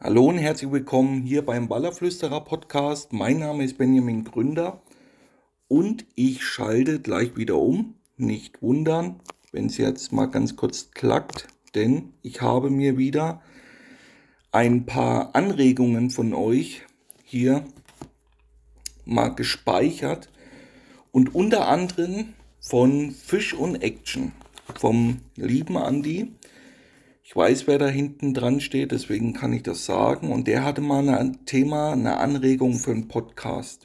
Hallo und herzlich willkommen hier beim Ballerflüsterer Podcast. Mein Name ist Benjamin Gründer und ich schalte gleich wieder um. Nicht wundern, wenn es jetzt mal ganz kurz klackt, denn ich habe mir wieder ein paar Anregungen von euch hier mal gespeichert und unter anderem von Fisch und Action vom lieben Andi. Ich weiß, wer da hinten dran steht, deswegen kann ich das sagen. Und der hatte mal ein Thema, eine Anregung für einen Podcast.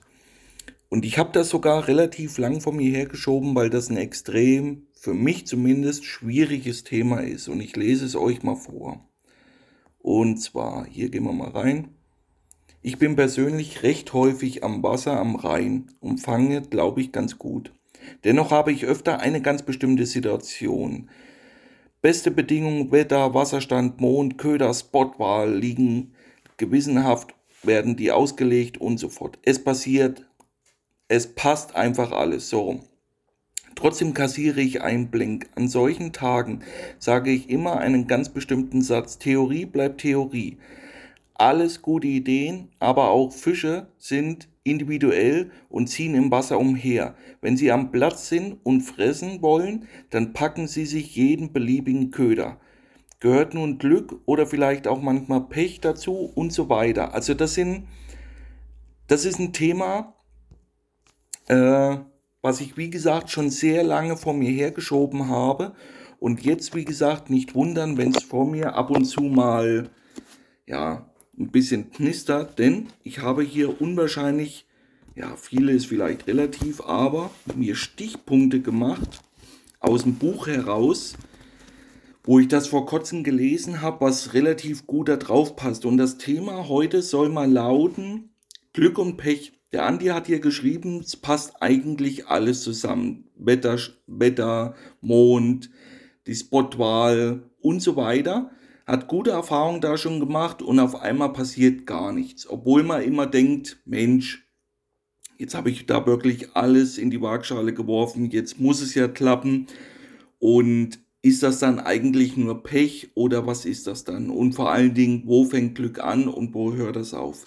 Und ich habe das sogar relativ lang von mir hergeschoben, weil das ein extrem, für mich zumindest, schwieriges Thema ist. Und ich lese es euch mal vor. Und zwar, hier gehen wir mal rein. Ich bin persönlich recht häufig am Wasser am Rhein und fange, glaube ich, ganz gut. Dennoch habe ich öfter eine ganz bestimmte Situation. Beste Bedingungen, Wetter, Wasserstand, Mond, Köder, Spotwahl liegen gewissenhaft, werden die ausgelegt und so fort. Es passiert, es passt einfach alles so. Trotzdem kassiere ich einen Blink. An solchen Tagen sage ich immer einen ganz bestimmten Satz. Theorie bleibt Theorie. Alles gute Ideen, aber auch Fische sind individuell und ziehen im Wasser umher. Wenn sie am Platz sind und fressen wollen, dann packen sie sich jeden beliebigen Köder. Gehört nun Glück oder vielleicht auch manchmal Pech dazu und so weiter. Also das sind, das ist ein Thema, äh, was ich wie gesagt schon sehr lange vor mir hergeschoben habe. Und jetzt, wie gesagt, nicht wundern, wenn es vor mir ab und zu mal, ja, ein bisschen knistert, denn ich habe hier unwahrscheinlich, ja, viele ist vielleicht relativ, aber mir Stichpunkte gemacht aus dem Buch heraus, wo ich das vor kurzem gelesen habe, was relativ gut da drauf passt. Und das Thema heute soll mal lauten Glück und Pech. Der Andi hat hier geschrieben, es passt eigentlich alles zusammen. Wetter, Wetter, Mond, die Spotwahl und so weiter hat gute Erfahrungen da schon gemacht und auf einmal passiert gar nichts. Obwohl man immer denkt, Mensch, jetzt habe ich da wirklich alles in die Waagschale geworfen, jetzt muss es ja klappen. Und ist das dann eigentlich nur Pech oder was ist das dann? Und vor allen Dingen, wo fängt Glück an und wo hört das auf?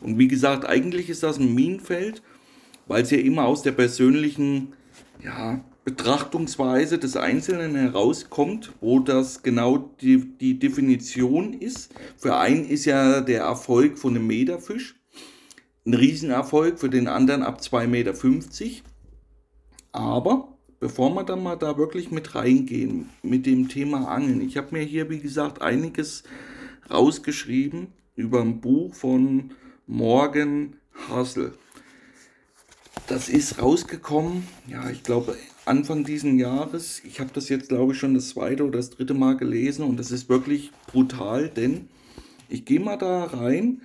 Und wie gesagt, eigentlich ist das ein Minenfeld, weil es ja immer aus der persönlichen ja, Betrachtungsweise des Einzelnen herauskommt, wo das genau die, die Definition ist. Für einen ist ja der Erfolg von einem Meterfisch ein Riesenerfolg, für den anderen ab 2,50 Meter. Aber bevor wir dann mal da wirklich mit reingehen, mit dem Thema Angeln, ich habe mir hier, wie gesagt, einiges rausgeschrieben über ein Buch von Morgan Hassel. Das ist rausgekommen, ja, ich glaube Anfang diesen Jahres. Ich habe das jetzt, glaube ich, schon das zweite oder das dritte Mal gelesen und das ist wirklich brutal, denn ich gehe mal da rein,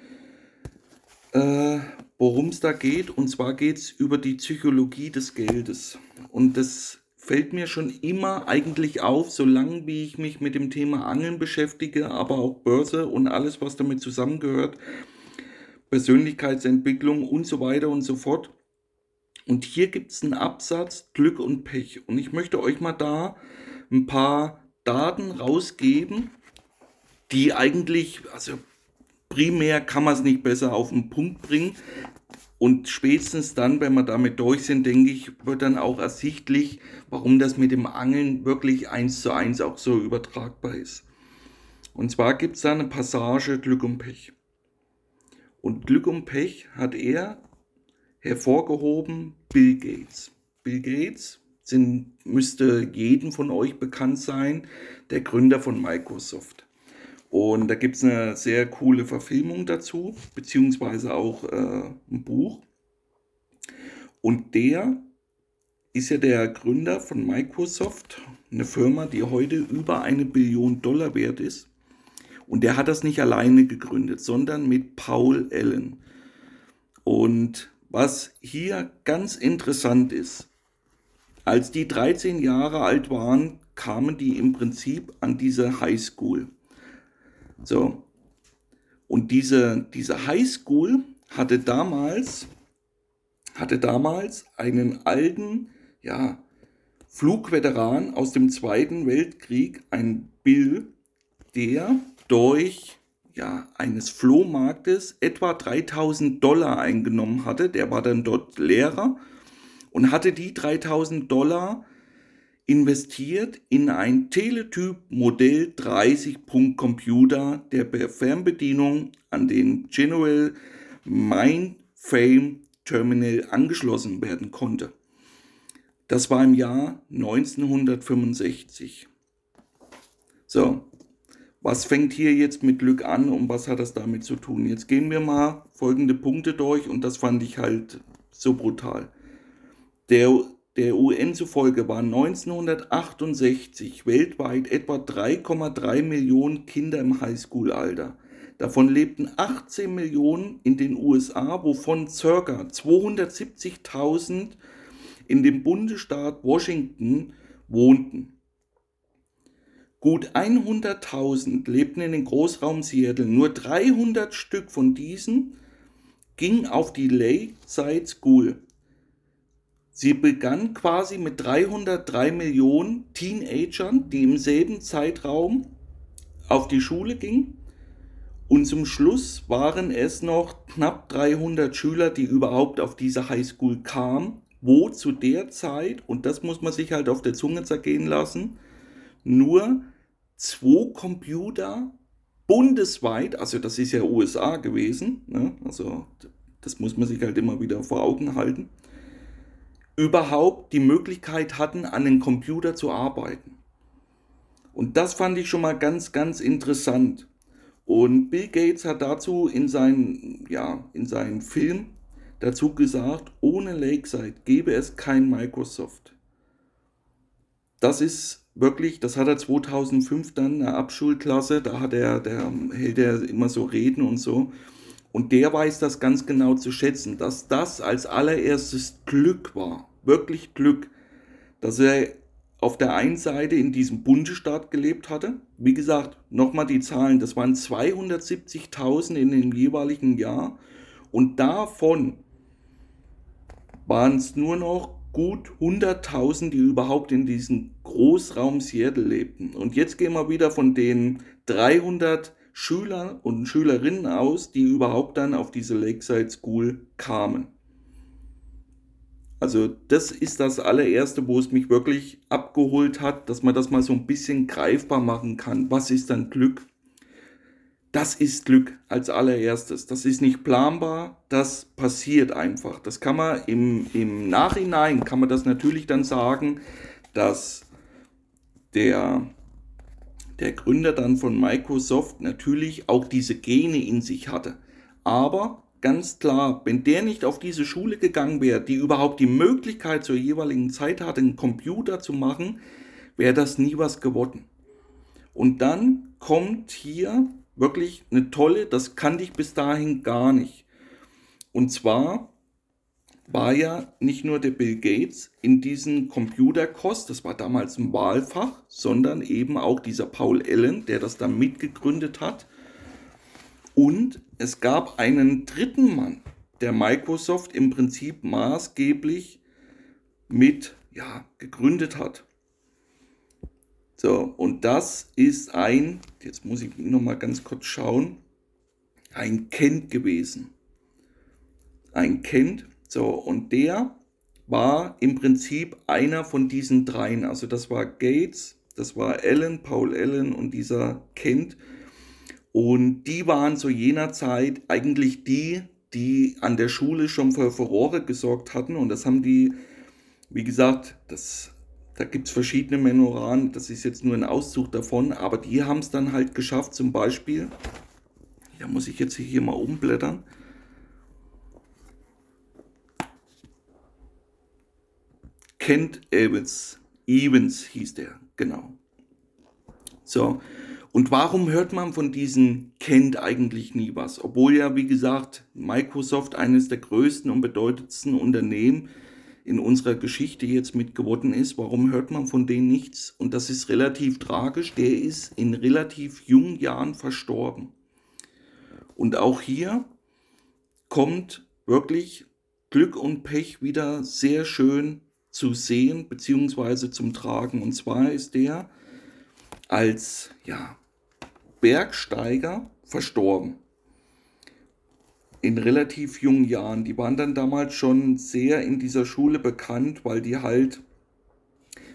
äh, worum es da geht. Und zwar geht es über die Psychologie des Geldes. Und das fällt mir schon immer eigentlich auf, solange wie ich mich mit dem Thema Angeln beschäftige, aber auch Börse und alles, was damit zusammengehört, Persönlichkeitsentwicklung und so weiter und so fort und hier gibt es einen Absatz Glück und Pech. Und ich möchte euch mal da ein paar Daten rausgeben, die eigentlich, also primär kann man es nicht besser auf den Punkt bringen. Und spätestens dann, wenn wir damit durch sind, denke ich, wird dann auch ersichtlich, warum das mit dem Angeln wirklich eins zu eins auch so übertragbar ist. Und zwar gibt es da eine Passage Glück und Pech. Und Glück und Pech hat er hervorgehoben Bill Gates. Bill Gates sind, müsste jedem von euch bekannt sein, der Gründer von Microsoft. Und da gibt es eine sehr coole Verfilmung dazu, beziehungsweise auch äh, ein Buch. Und der ist ja der Gründer von Microsoft, eine Firma, die heute über eine Billion Dollar wert ist. Und der hat das nicht alleine gegründet, sondern mit Paul Allen. Und was hier ganz interessant ist, als die 13 Jahre alt waren, kamen die im Prinzip an diese Highschool. So. Und diese, diese Highschool hatte damals, hatte damals einen alten, ja, Flugveteran aus dem Zweiten Weltkrieg, ein Bill, der durch ja, eines Flohmarktes etwa 3000 Dollar eingenommen hatte. Der war dann dort Lehrer und hatte die 3000 Dollar investiert in ein Teletyp Modell 30 Punkt Computer, der per Fernbedienung an den General Mainframe Terminal angeschlossen werden konnte. Das war im Jahr 1965. So, was fängt hier jetzt mit Glück an und was hat das damit zu tun? Jetzt gehen wir mal folgende Punkte durch und das fand ich halt so brutal. Der, der UN zufolge waren 1968 weltweit etwa 3,3 Millionen Kinder im Highschool-Alter. Davon lebten 18 Millionen in den USA, wovon ca. 270.000 in dem Bundesstaat Washington wohnten. Gut 100.000 lebten in den Großraum Seattle. Nur 300 Stück von diesen gingen auf die Lakeside School. Sie begann quasi mit 303 Millionen Teenagern, die im selben Zeitraum auf die Schule gingen. Und zum Schluss waren es noch knapp 300 Schüler, die überhaupt auf diese Highschool kamen wo zu der Zeit, und das muss man sich halt auf der Zunge zergehen lassen, nur zwei Computer bundesweit, also das ist ja USA gewesen, ne? also das muss man sich halt immer wieder vor Augen halten, überhaupt die Möglichkeit hatten, an den Computer zu arbeiten. Und das fand ich schon mal ganz, ganz interessant. Und Bill Gates hat dazu in seinen, ja, in seinen Film dazu gesagt, ohne Lakeside gäbe es kein Microsoft. Das ist wirklich, das hat er 2005 dann eine Abschulklasse, da hat er, der hält er immer so Reden und so. Und der weiß das ganz genau zu schätzen, dass das als allererstes Glück war, wirklich Glück, dass er auf der einen Seite in diesem Bundesstaat gelebt hatte. Wie gesagt, nochmal die Zahlen, das waren 270.000 in dem jeweiligen Jahr. Und davon waren es nur noch gut 100.000, die überhaupt in diesem Großraum Seattle lebten. Und jetzt gehen wir wieder von den 300 Schülern und Schülerinnen aus, die überhaupt dann auf diese Lakeside School kamen. Also das ist das allererste, wo es mich wirklich abgeholt hat, dass man das mal so ein bisschen greifbar machen kann. Was ist dann Glück? Das ist Glück als allererstes. Das ist nicht planbar, das passiert einfach. Das kann man im, im Nachhinein, kann man das natürlich dann sagen, dass der, der Gründer dann von Microsoft natürlich auch diese Gene in sich hatte. Aber ganz klar, wenn der nicht auf diese Schule gegangen wäre, die überhaupt die Möglichkeit zur jeweiligen Zeit hatte, einen Computer zu machen, wäre das nie was geworden. Und dann kommt hier wirklich eine tolle, das kannte ich bis dahin gar nicht. Und zwar war ja nicht nur der Bill Gates in diesem Computerkurs, das war damals ein Wahlfach, sondern eben auch dieser Paul Allen, der das dann mitgegründet hat. Und es gab einen dritten Mann, der Microsoft im Prinzip maßgeblich mit ja, gegründet hat. So, und das ist ein, jetzt muss ich noch mal ganz kurz schauen, ein Kent gewesen. Ein Kent, so, und der war im Prinzip einer von diesen dreien. Also das war Gates, das war Allen, Paul Allen und dieser Kent. Und die waren zu jener Zeit eigentlich die, die an der Schule schon für Furore gesorgt hatten. Und das haben die, wie gesagt, das da gibt es verschiedene Menoran, das ist jetzt nur ein Auszug davon, aber die haben es dann halt geschafft, zum Beispiel, da muss ich jetzt hier mal umblättern. Kent Evans, Evans hieß der, genau. So, und warum hört man von diesen Kent eigentlich nie was? Obwohl ja, wie gesagt, Microsoft eines der größten und bedeutendsten Unternehmen in unserer Geschichte jetzt mit geworden ist. Warum hört man von denen nichts? Und das ist relativ tragisch. Der ist in relativ jungen Jahren verstorben. Und auch hier kommt wirklich Glück und Pech wieder sehr schön zu sehen bzw. zum Tragen. Und zwar ist der als ja, Bergsteiger verstorben. In relativ jungen Jahren. Die waren dann damals schon sehr in dieser Schule bekannt, weil die halt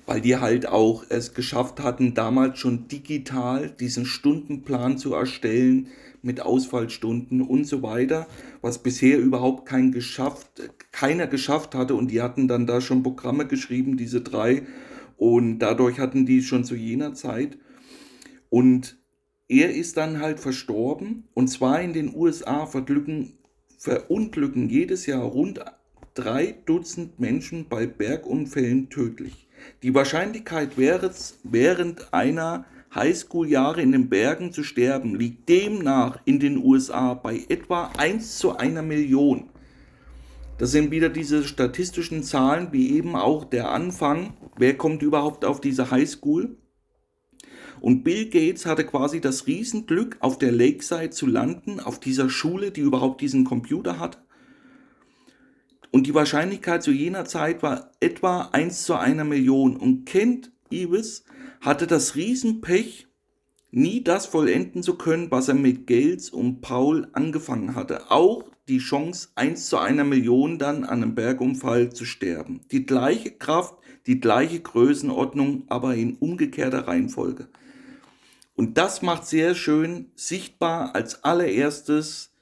weil die halt auch es geschafft hatten, damals schon digital diesen Stundenplan zu erstellen mit Ausfallstunden und so weiter, was bisher überhaupt kein geschafft, keiner geschafft hatte. Und die hatten dann da schon Programme geschrieben, diese drei. Und dadurch hatten die schon zu jener Zeit. Und er ist dann halt verstorben. Und zwar in den USA verglücken, verunglücken jedes Jahr rund drei Dutzend Menschen bei Bergunfällen tödlich. Die Wahrscheinlichkeit, während einer Highschool-Jahre in den Bergen zu sterben, liegt demnach in den USA bei etwa 1 zu einer Million. Das sind wieder diese statistischen Zahlen, wie eben auch der Anfang. Wer kommt überhaupt auf diese Highschool? Und Bill Gates hatte quasi das Riesenglück, auf der Lakeside zu landen, auf dieser Schule, die überhaupt diesen Computer hat. Und die Wahrscheinlichkeit zu jener Zeit war etwa 1 zu einer Million. Und Kent Ewes hatte das Riesenpech, nie das vollenden zu können, was er mit Gates und Paul angefangen hatte. Auch die Chance, 1 zu einer Million dann an einem Bergunfall zu sterben. Die gleiche Kraft, die gleiche Größenordnung, aber in umgekehrter Reihenfolge. Und das macht sehr schön sichtbar als allererstes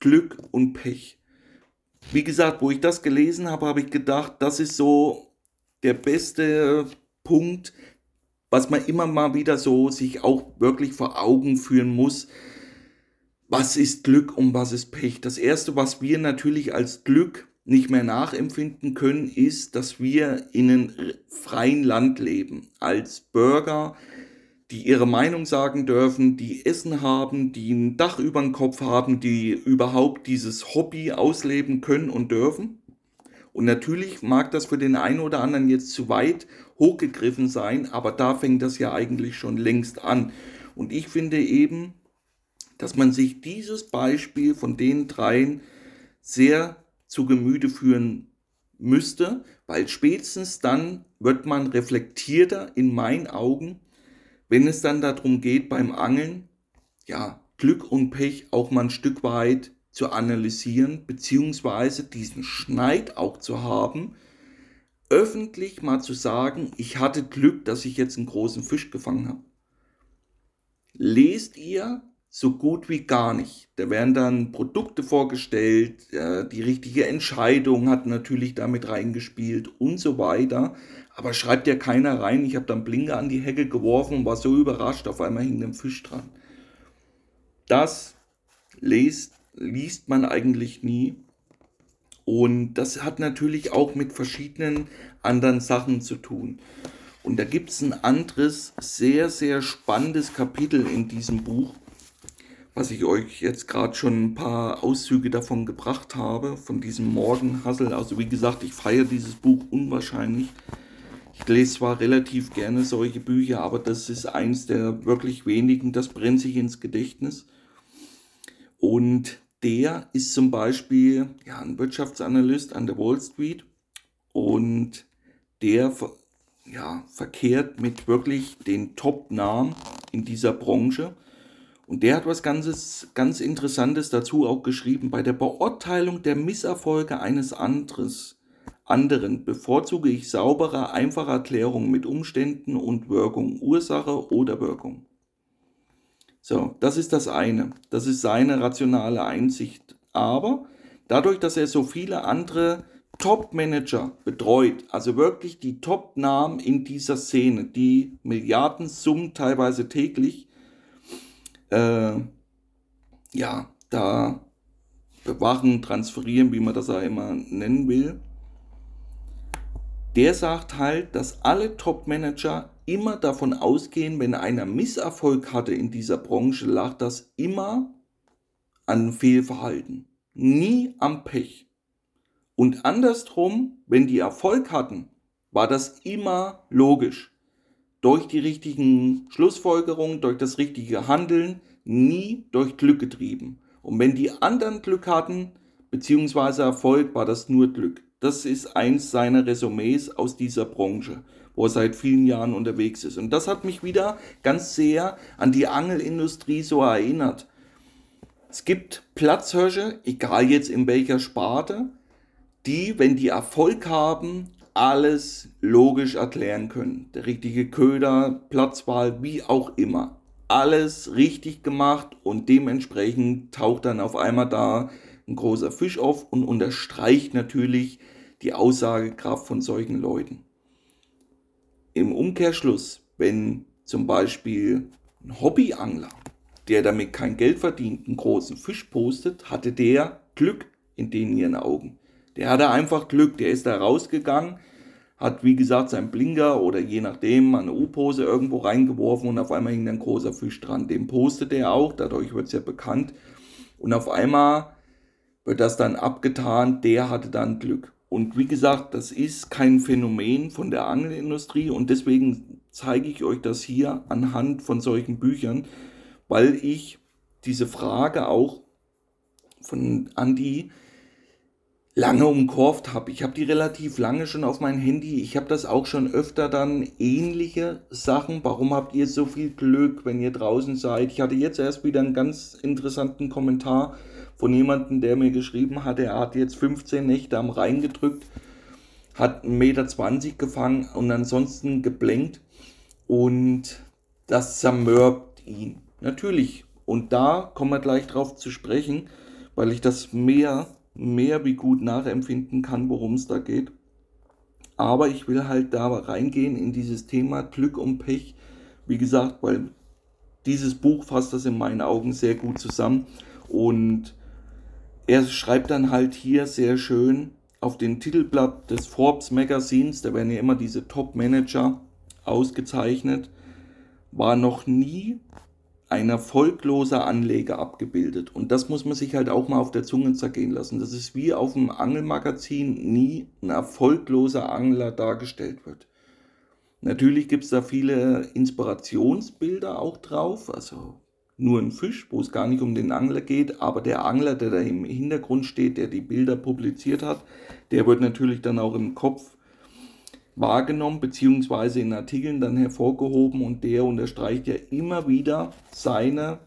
Glück und Pech wie gesagt, wo ich das gelesen habe, habe ich gedacht, das ist so der beste Punkt, was man immer mal wieder so sich auch wirklich vor Augen führen muss. Was ist Glück und was ist Pech? Das erste, was wir natürlich als Glück nicht mehr nachempfinden können, ist, dass wir in einem freien Land leben. Als Bürger, die ihre Meinung sagen dürfen, die Essen haben, die ein Dach über dem Kopf haben, die überhaupt dieses Hobby ausleben können und dürfen. Und natürlich mag das für den einen oder anderen jetzt zu weit hochgegriffen sein, aber da fängt das ja eigentlich schon längst an. Und ich finde eben, dass man sich dieses Beispiel von den dreien sehr zu Gemüte führen müsste, weil spätestens dann wird man reflektierter in meinen Augen wenn es dann darum geht, beim Angeln, ja, Glück und Pech auch mal ein Stück weit zu analysieren, beziehungsweise diesen Schneid auch zu haben, öffentlich mal zu sagen, ich hatte Glück, dass ich jetzt einen großen Fisch gefangen habe. Lest ihr so gut wie gar nicht. Da werden dann Produkte vorgestellt, die richtige Entscheidung hat natürlich damit reingespielt und so weiter. Aber schreibt ja keiner rein, ich habe dann Blinker an die Hecke geworfen und war so überrascht, auf einmal hing ein Fisch dran. Das liest, liest man eigentlich nie. Und das hat natürlich auch mit verschiedenen anderen Sachen zu tun. Und da gibt es ein anderes, sehr, sehr spannendes Kapitel in diesem Buch was ich euch jetzt gerade schon ein paar Auszüge davon gebracht habe, von diesem Morgenhassel. Also wie gesagt, ich feiere dieses Buch unwahrscheinlich. Ich lese zwar relativ gerne solche Bücher, aber das ist eins der wirklich wenigen, das brennt sich ins Gedächtnis. Und der ist zum Beispiel ja, ein Wirtschaftsanalyst an der Wall Street und der ja, verkehrt mit wirklich den Top-Namen in dieser Branche und der hat was ganzes, ganz Interessantes dazu auch geschrieben. Bei der Beurteilung der Misserfolge eines anderes, anderen bevorzuge ich saubere, einfache Erklärungen mit Umständen und Wirkung, Ursache oder Wirkung. So, das ist das eine. Das ist seine rationale Einsicht. Aber dadurch, dass er so viele andere Top-Manager betreut, also wirklich die Top-Namen in dieser Szene, die Milliardensummen teilweise täglich äh, ja, da bewachen, transferieren, wie man das auch immer nennen will, der sagt halt, dass alle Top-Manager immer davon ausgehen, wenn einer Misserfolg hatte in dieser Branche, lag das immer an Fehlverhalten, nie am Pech. Und andersrum, wenn die Erfolg hatten, war das immer logisch durch die richtigen Schlussfolgerungen, durch das richtige Handeln, nie durch Glück getrieben. Und wenn die anderen Glück hatten, beziehungsweise Erfolg, war das nur Glück. Das ist eins seiner Resümees aus dieser Branche, wo er seit vielen Jahren unterwegs ist. Und das hat mich wieder ganz sehr an die Angelindustrie so erinnert. Es gibt Platzhirsche, egal jetzt in welcher Sparte, die, wenn die Erfolg haben, alles logisch erklären können. Der richtige Köder, Platzwahl, wie auch immer. Alles richtig gemacht und dementsprechend taucht dann auf einmal da ein großer Fisch auf und unterstreicht natürlich die Aussagekraft von solchen Leuten. Im Umkehrschluss, wenn zum Beispiel ein Hobbyangler, der damit kein Geld verdient, einen großen Fisch postet, hatte der Glück in den ihren Augen. Der hatte einfach Glück, der ist da rausgegangen, hat wie gesagt sein Blinker oder je nachdem eine U-Pose irgendwo reingeworfen und auf einmal hing ein großer Fisch dran. Den postet er auch, dadurch wird es ja bekannt. Und auf einmal wird das dann abgetan, der hatte dann Glück. Und wie gesagt, das ist kein Phänomen von der Angelindustrie und deswegen zeige ich euch das hier anhand von solchen Büchern, weil ich diese Frage auch von Andy lange umkurvt habe. Ich habe die relativ lange schon auf mein Handy. Ich habe das auch schon öfter dann ähnliche Sachen. Warum habt ihr so viel Glück, wenn ihr draußen seid? Ich hatte jetzt erst wieder einen ganz interessanten Kommentar von jemandem, der mir geschrieben hat, er hat jetzt 15 Nächte am Rhein gedrückt, hat 1,20 Meter gefangen und ansonsten geblenkt und das zermürbt ihn. Natürlich. Und da kommen wir gleich drauf zu sprechen, weil ich das mehr mehr wie gut nachempfinden kann, worum es da geht. Aber ich will halt da reingehen in dieses Thema Glück und Pech. Wie gesagt, weil dieses Buch fasst das in meinen Augen sehr gut zusammen. Und er schreibt dann halt hier sehr schön auf den Titelblatt des Forbes Magazins, da werden ja immer diese Top-Manager ausgezeichnet, war noch nie ein erfolgloser Anleger abgebildet. Und das muss man sich halt auch mal auf der Zunge zergehen lassen. Das ist wie auf dem Angelmagazin nie ein erfolgloser Angler dargestellt wird. Natürlich gibt es da viele Inspirationsbilder auch drauf, also nur ein Fisch, wo es gar nicht um den Angler geht, aber der Angler, der da im Hintergrund steht, der die Bilder publiziert hat, der wird natürlich dann auch im Kopf wahrgenommen beziehungsweise in Artikeln dann hervorgehoben und der unterstreicht ja immer wieder seine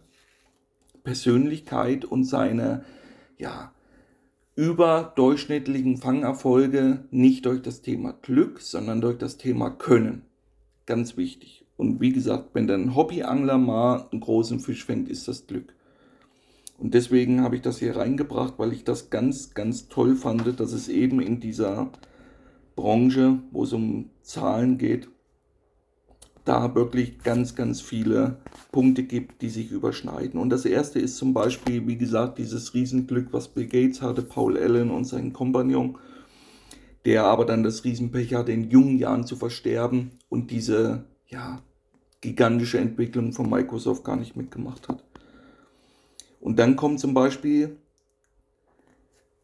Persönlichkeit und seine ja, überdurchschnittlichen Fangerfolge nicht durch das Thema Glück, sondern durch das Thema Können. Ganz wichtig. Und wie gesagt, wenn dann Hobbyangler mal einen großen Fisch fängt, ist das Glück. Und deswegen habe ich das hier reingebracht, weil ich das ganz, ganz toll fand, dass es eben in dieser Branche, wo es um Zahlen geht, da wirklich ganz, ganz viele Punkte gibt, die sich überschneiden. Und das erste ist zum Beispiel, wie gesagt, dieses Riesenglück, was Bill Gates hatte, Paul Allen und sein Kompagnon, der aber dann das Riesenpech hatte, in jungen Jahren zu versterben und diese, ja, gigantische Entwicklung von Microsoft gar nicht mitgemacht hat. Und dann kommt zum Beispiel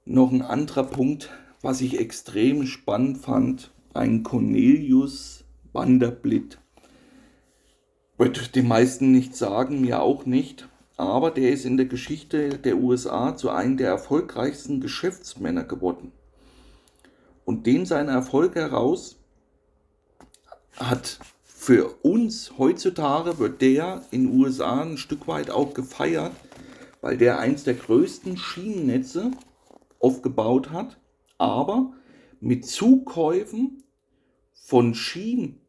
noch ein anderer Punkt, was ich extrem spannend fand, ein Cornelius Vanderbilt. Wird die meisten nicht sagen, mir auch nicht, aber der ist in der Geschichte der USA zu einem der erfolgreichsten Geschäftsmänner geworden. Und den seiner Erfolg heraus hat für uns heutzutage wird der in den USA ein Stück weit auch gefeiert, weil der eins der größten Schienennetze aufgebaut hat aber mit Zukäufen von Schienen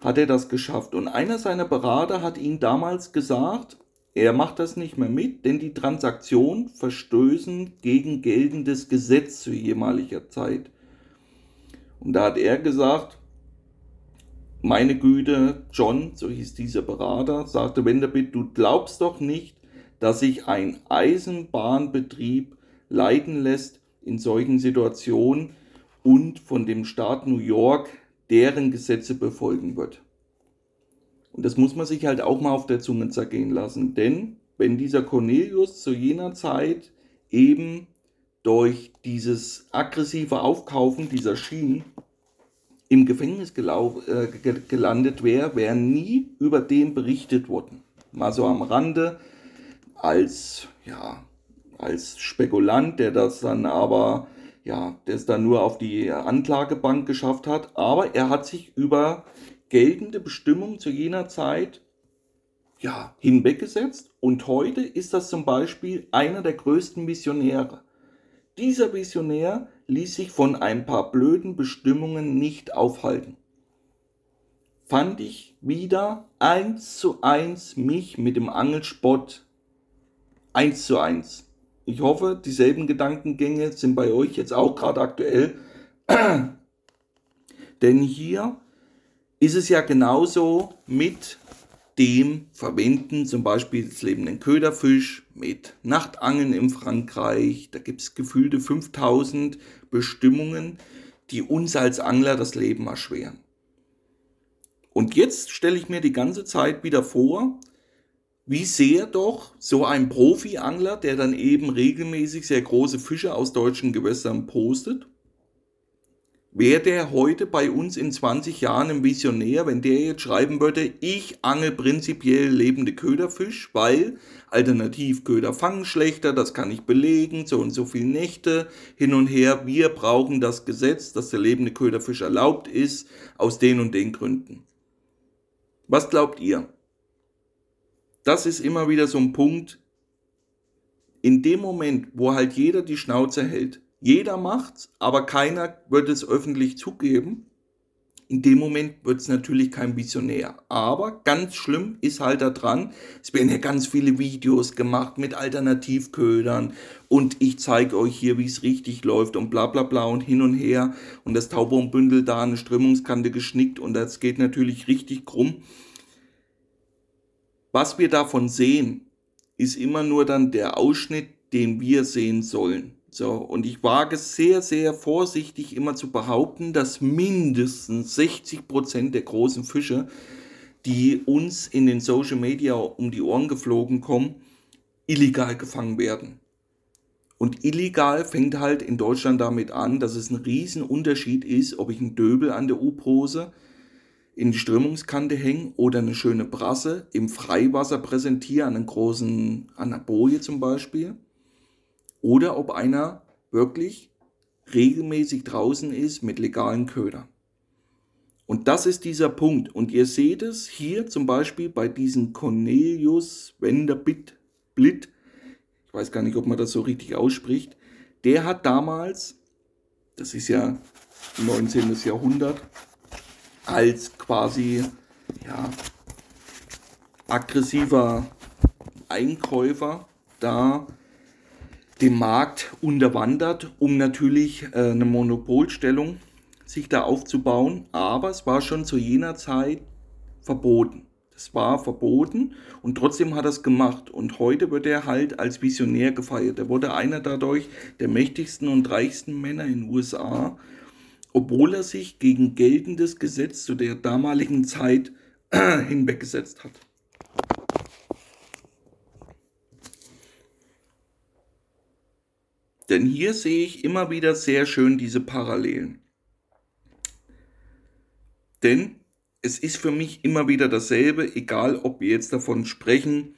hat er das geschafft. Und einer seiner Berater hat ihm damals gesagt, er macht das nicht mehr mit, denn die Transaktionen verstößen gegen geltendes Gesetz zu jemaliger Zeit. Und da hat er gesagt, meine Güte, John, so hieß dieser Berater, sagte Wenderbit, du glaubst doch nicht, dass sich ein Eisenbahnbetrieb leiten lässt in solchen Situationen und von dem Staat New York deren Gesetze befolgen wird. Und das muss man sich halt auch mal auf der Zunge zergehen lassen, denn wenn dieser Cornelius zu jener Zeit eben durch dieses aggressive Aufkaufen dieser Schienen im Gefängnis äh, gelandet wäre, wäre nie über den berichtet worden. Mal so am Rande als ja, als Spekulant, der das dann aber, ja, der es dann nur auf die Anklagebank geschafft hat. Aber er hat sich über geltende Bestimmungen zu jener Zeit ja, hinweggesetzt und heute ist das zum Beispiel einer der größten Missionäre. Dieser Visionär ließ sich von ein paar blöden Bestimmungen nicht aufhalten. Fand ich wieder eins zu eins mich mit dem Angelspott eins zu eins. Ich hoffe, dieselben Gedankengänge sind bei euch jetzt auch gerade aktuell. Denn hier ist es ja genauso mit dem Verwenden zum Beispiel des lebenden Köderfisch mit Nachtangeln in Frankreich. Da gibt es gefühlte 5000 Bestimmungen, die uns als Angler das Leben erschweren. Und jetzt stelle ich mir die ganze Zeit wieder vor, wie sehr doch so ein Profi-Angler, der dann eben regelmäßig sehr große Fische aus deutschen Gewässern postet, Wäre der heute bei uns in 20 Jahren ein Visionär, wenn der jetzt schreiben würde, ich angel prinzipiell lebende Köderfisch, weil Alternativköder fangen schlechter, das kann ich belegen, so und so viele Nächte hin und her. Wir brauchen das Gesetz, dass der lebende Köderfisch erlaubt ist, aus den und den Gründen. Was glaubt ihr? Das ist immer wieder so ein Punkt, in dem Moment, wo halt jeder die Schnauze hält, jeder macht's, aber keiner wird es öffentlich zugeben. In dem Moment wird es natürlich kein Visionär. Aber ganz schlimm ist halt da dran, es werden ja ganz viele Videos gemacht mit Alternativködern und ich zeige euch hier, wie es richtig läuft und bla bla bla und hin und her und das Taubombündel da eine Strömungskante geschnickt und das geht natürlich richtig krumm. Was wir davon sehen, ist immer nur dann der Ausschnitt, den wir sehen sollen. So, und ich wage sehr, sehr vorsichtig immer zu behaupten, dass mindestens 60 Prozent der großen Fische, die uns in den Social Media um die Ohren geflogen kommen, illegal gefangen werden. Und illegal fängt halt in Deutschland damit an, dass es ein Riesenunterschied ist, ob ich einen Döbel an der U-Prose in die Strömungskante hänge oder eine schöne Brasse im Freiwasser präsentiere, an, einen großen, an zum Beispiel oder ob einer wirklich regelmäßig draußen ist mit legalen Ködern. Und das ist dieser Punkt. Und ihr seht es hier zum Beispiel bei diesem Cornelius Wenderbit Blit. Ich weiß gar nicht, ob man das so richtig ausspricht. Der hat damals, das ist ja 19. Jahrhundert, als quasi ja, aggressiver Einkäufer da den Markt unterwandert, um natürlich äh, eine Monopolstellung sich da aufzubauen. Aber es war schon zu jener Zeit verboten. Das war verboten und trotzdem hat er es gemacht. Und heute wird er halt als Visionär gefeiert. Er wurde einer dadurch der mächtigsten und reichsten Männer in den USA, obwohl er sich gegen geltendes Gesetz zu der damaligen Zeit hinweggesetzt hat. Denn hier sehe ich immer wieder sehr schön diese Parallelen. Denn es ist für mich immer wieder dasselbe, egal ob wir jetzt davon sprechen,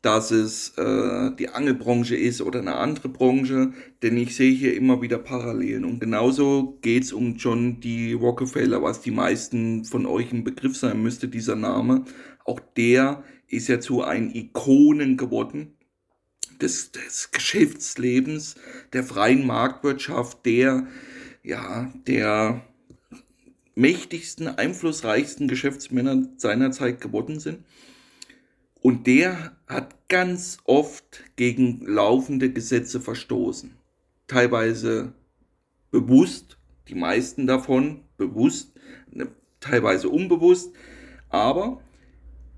dass es äh, die Angelbranche ist oder eine andere Branche, denn ich sehe hier immer wieder Parallelen. Und genauso geht es um John D. Rockefeller, was die meisten von euch ein Begriff sein müsste, dieser Name. Auch der ist ja zu einem Ikonen geworden des, des Geschäftslebens, der freien Marktwirtschaft, der, ja, der mächtigsten, einflussreichsten Geschäftsmänner seiner Zeit geworden sind. Und der hat ganz oft gegen laufende Gesetze verstoßen. Teilweise bewusst, die meisten davon bewusst, ne, teilweise unbewusst, aber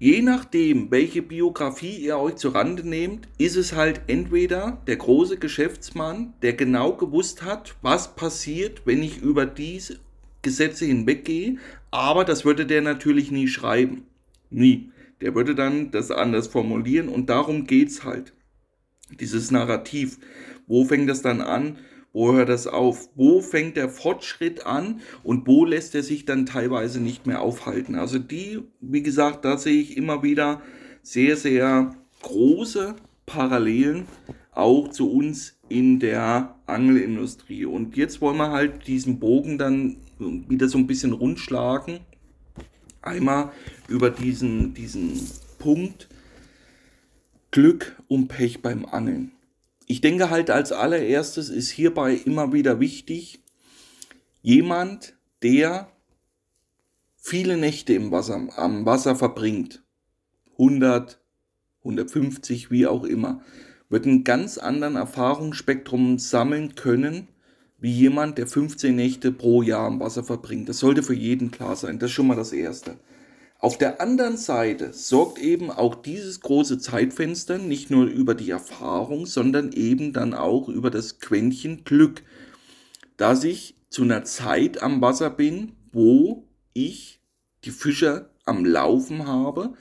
Je nachdem, welche Biografie ihr euch zur Rande nehmt, ist es halt entweder der große Geschäftsmann, der genau gewusst hat, was passiert, wenn ich über diese Gesetze hinweggehe, aber das würde der natürlich nie schreiben. Nie. Der würde dann das anders formulieren und darum geht's halt. Dieses Narrativ. Wo fängt das dann an? Wo hört das auf? Wo fängt der Fortschritt an und wo lässt er sich dann teilweise nicht mehr aufhalten? Also die, wie gesagt, da sehe ich immer wieder sehr, sehr große Parallelen auch zu uns in der Angelindustrie. Und jetzt wollen wir halt diesen Bogen dann wieder so ein bisschen rundschlagen. Einmal über diesen, diesen Punkt, Glück und Pech beim Angeln. Ich denke halt als allererstes ist hierbei immer wieder wichtig, jemand, der viele Nächte im Wasser, am Wasser verbringt, 100, 150, wie auch immer, wird einen ganz anderen Erfahrungsspektrum sammeln können, wie jemand, der 15 Nächte pro Jahr am Wasser verbringt. Das sollte für jeden klar sein. Das ist schon mal das Erste. Auf der anderen Seite sorgt eben auch dieses große Zeitfenster nicht nur über die Erfahrung, sondern eben dann auch über das Quäntchen Glück, dass ich zu einer Zeit am Wasser bin, wo ich die Fischer am Laufen habe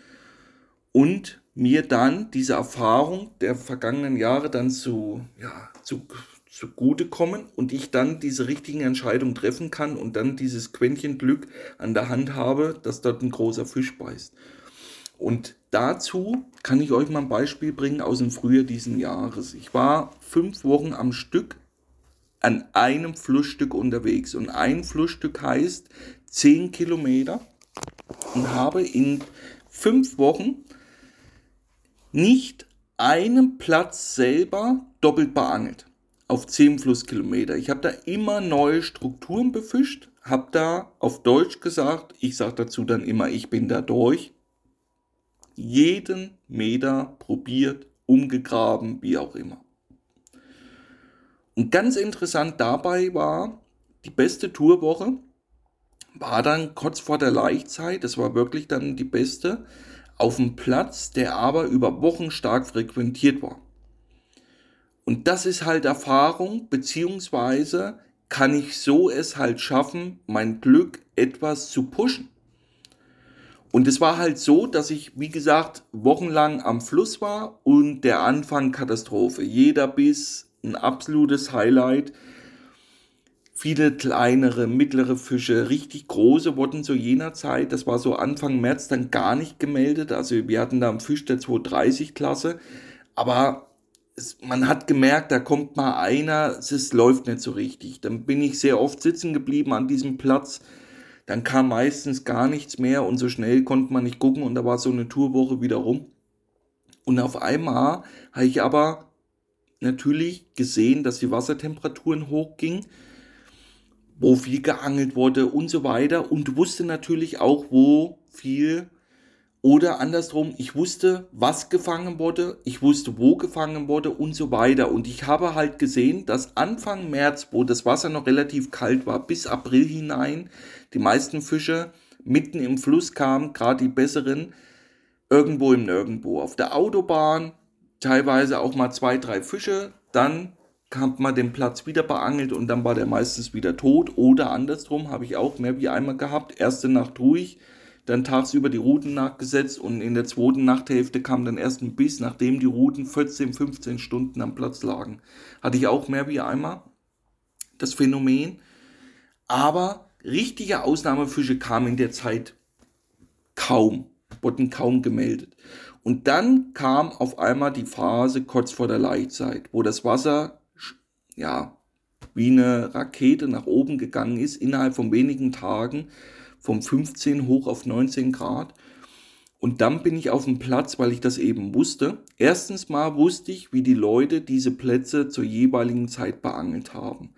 und mir dann diese Erfahrung der vergangenen Jahre dann zu, ja, zu zugutekommen und ich dann diese richtigen Entscheidungen treffen kann und dann dieses Quäntchen Glück an der Hand habe, dass dort ein großer Fisch beißt. Und dazu kann ich euch mal ein Beispiel bringen aus dem Frühjahr diesen Jahres. Ich war fünf Wochen am Stück an einem Flussstück unterwegs und ein Flussstück heißt zehn Kilometer und habe in fünf Wochen nicht einen Platz selber doppelt beangelt auf 10 Flusskilometer. Ich habe da immer neue Strukturen befischt, habe da auf Deutsch gesagt, ich sage dazu dann immer, ich bin da durch, jeden Meter probiert, umgegraben, wie auch immer. Und ganz interessant dabei war, die beste Tourwoche war dann kurz vor der Laichzeit, das war wirklich dann die beste, auf dem Platz, der aber über Wochen stark frequentiert war. Und das ist halt Erfahrung, beziehungsweise kann ich so es halt schaffen, mein Glück etwas zu pushen. Und es war halt so, dass ich, wie gesagt, wochenlang am Fluss war und der Anfang Katastrophe. Jeder Biss ein absolutes Highlight. Viele kleinere, mittlere Fische, richtig große wurden zu jener Zeit, das war so Anfang März, dann gar nicht gemeldet. Also wir hatten da einen Fisch der 230 Klasse. Aber es, man hat gemerkt, da kommt mal einer, es läuft nicht so richtig. Dann bin ich sehr oft sitzen geblieben an diesem Platz. Dann kam meistens gar nichts mehr und so schnell konnte man nicht gucken und da war so eine Tourwoche wieder rum. Und auf einmal habe ich aber natürlich gesehen, dass die Wassertemperaturen hochgingen, wo viel geangelt wurde und so weiter und wusste natürlich auch, wo viel oder andersrum, ich wusste, was gefangen wurde, ich wusste, wo gefangen wurde und so weiter. Und ich habe halt gesehen, dass Anfang März, wo das Wasser noch relativ kalt war, bis April hinein, die meisten Fische mitten im Fluss kamen, gerade die besseren, irgendwo im Nirgendwo. Auf der Autobahn teilweise auch mal zwei, drei Fische, dann hat man den Platz wieder beangelt und dann war der meistens wieder tot. Oder andersrum habe ich auch mehr wie einmal gehabt. Erste Nacht ruhig, dann tagsüber die Routen nachgesetzt und in der zweiten Nachthälfte kam dann erst ein Biss, nachdem die Routen 14, 15 Stunden am Platz lagen. Hatte ich auch mehr wie einmal das Phänomen. Aber richtige Ausnahmefische kamen in der Zeit kaum, wurden kaum gemeldet. Und dann kam auf einmal die Phase kurz vor der Laichzeit, wo das Wasser, ja, wie eine Rakete nach oben gegangen ist, innerhalb von wenigen Tagen vom 15 hoch auf 19 Grad. Und dann bin ich auf dem Platz, weil ich das eben wusste. Erstens mal wusste ich, wie die Leute diese Plätze zur jeweiligen Zeit beangelt haben.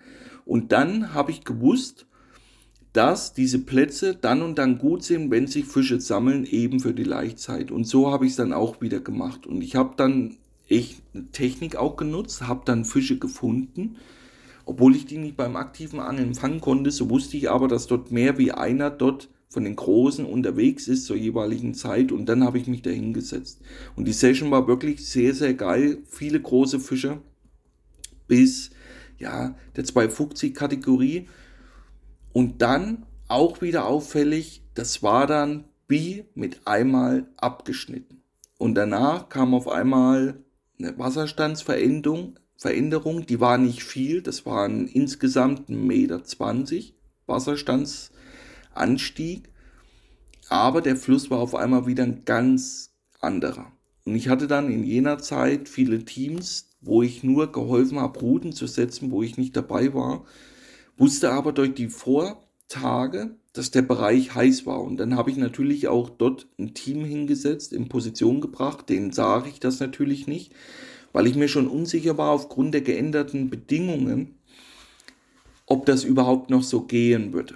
Und dann habe ich gewusst, dass diese Plätze dann und dann gut sind, wenn sich Fische sammeln, eben für die Laichzeit. Und so habe ich es dann auch wieder gemacht. Und ich habe dann echt Technik auch genutzt, habe dann Fische gefunden, obwohl ich die nicht beim aktiven Angeln fangen konnte, so wusste ich aber, dass dort mehr wie einer dort von den Großen unterwegs ist zur jeweiligen Zeit und dann habe ich mich da hingesetzt. Und die Session war wirklich sehr, sehr geil. Viele große Fische bis ja, der 250 Kategorie. Und dann auch wieder auffällig, das war dann wie mit einmal abgeschnitten. Und danach kam auf einmal eine Wasserstandsveränderung, Veränderung, die war nicht viel, das waren insgesamt 1,20 Meter Wasserstandsanstieg, aber der Fluss war auf einmal wieder ein ganz anderer. Und ich hatte dann in jener Zeit viele Teams, wo ich nur geholfen habe, Routen zu setzen, wo ich nicht dabei war, wusste aber durch die Vortage, dass der Bereich heiß war. Und dann habe ich natürlich auch dort ein Team hingesetzt, in Position gebracht. Denen sage ich das natürlich nicht, weil ich mir schon unsicher war aufgrund der geänderten Bedingungen, ob das überhaupt noch so gehen würde.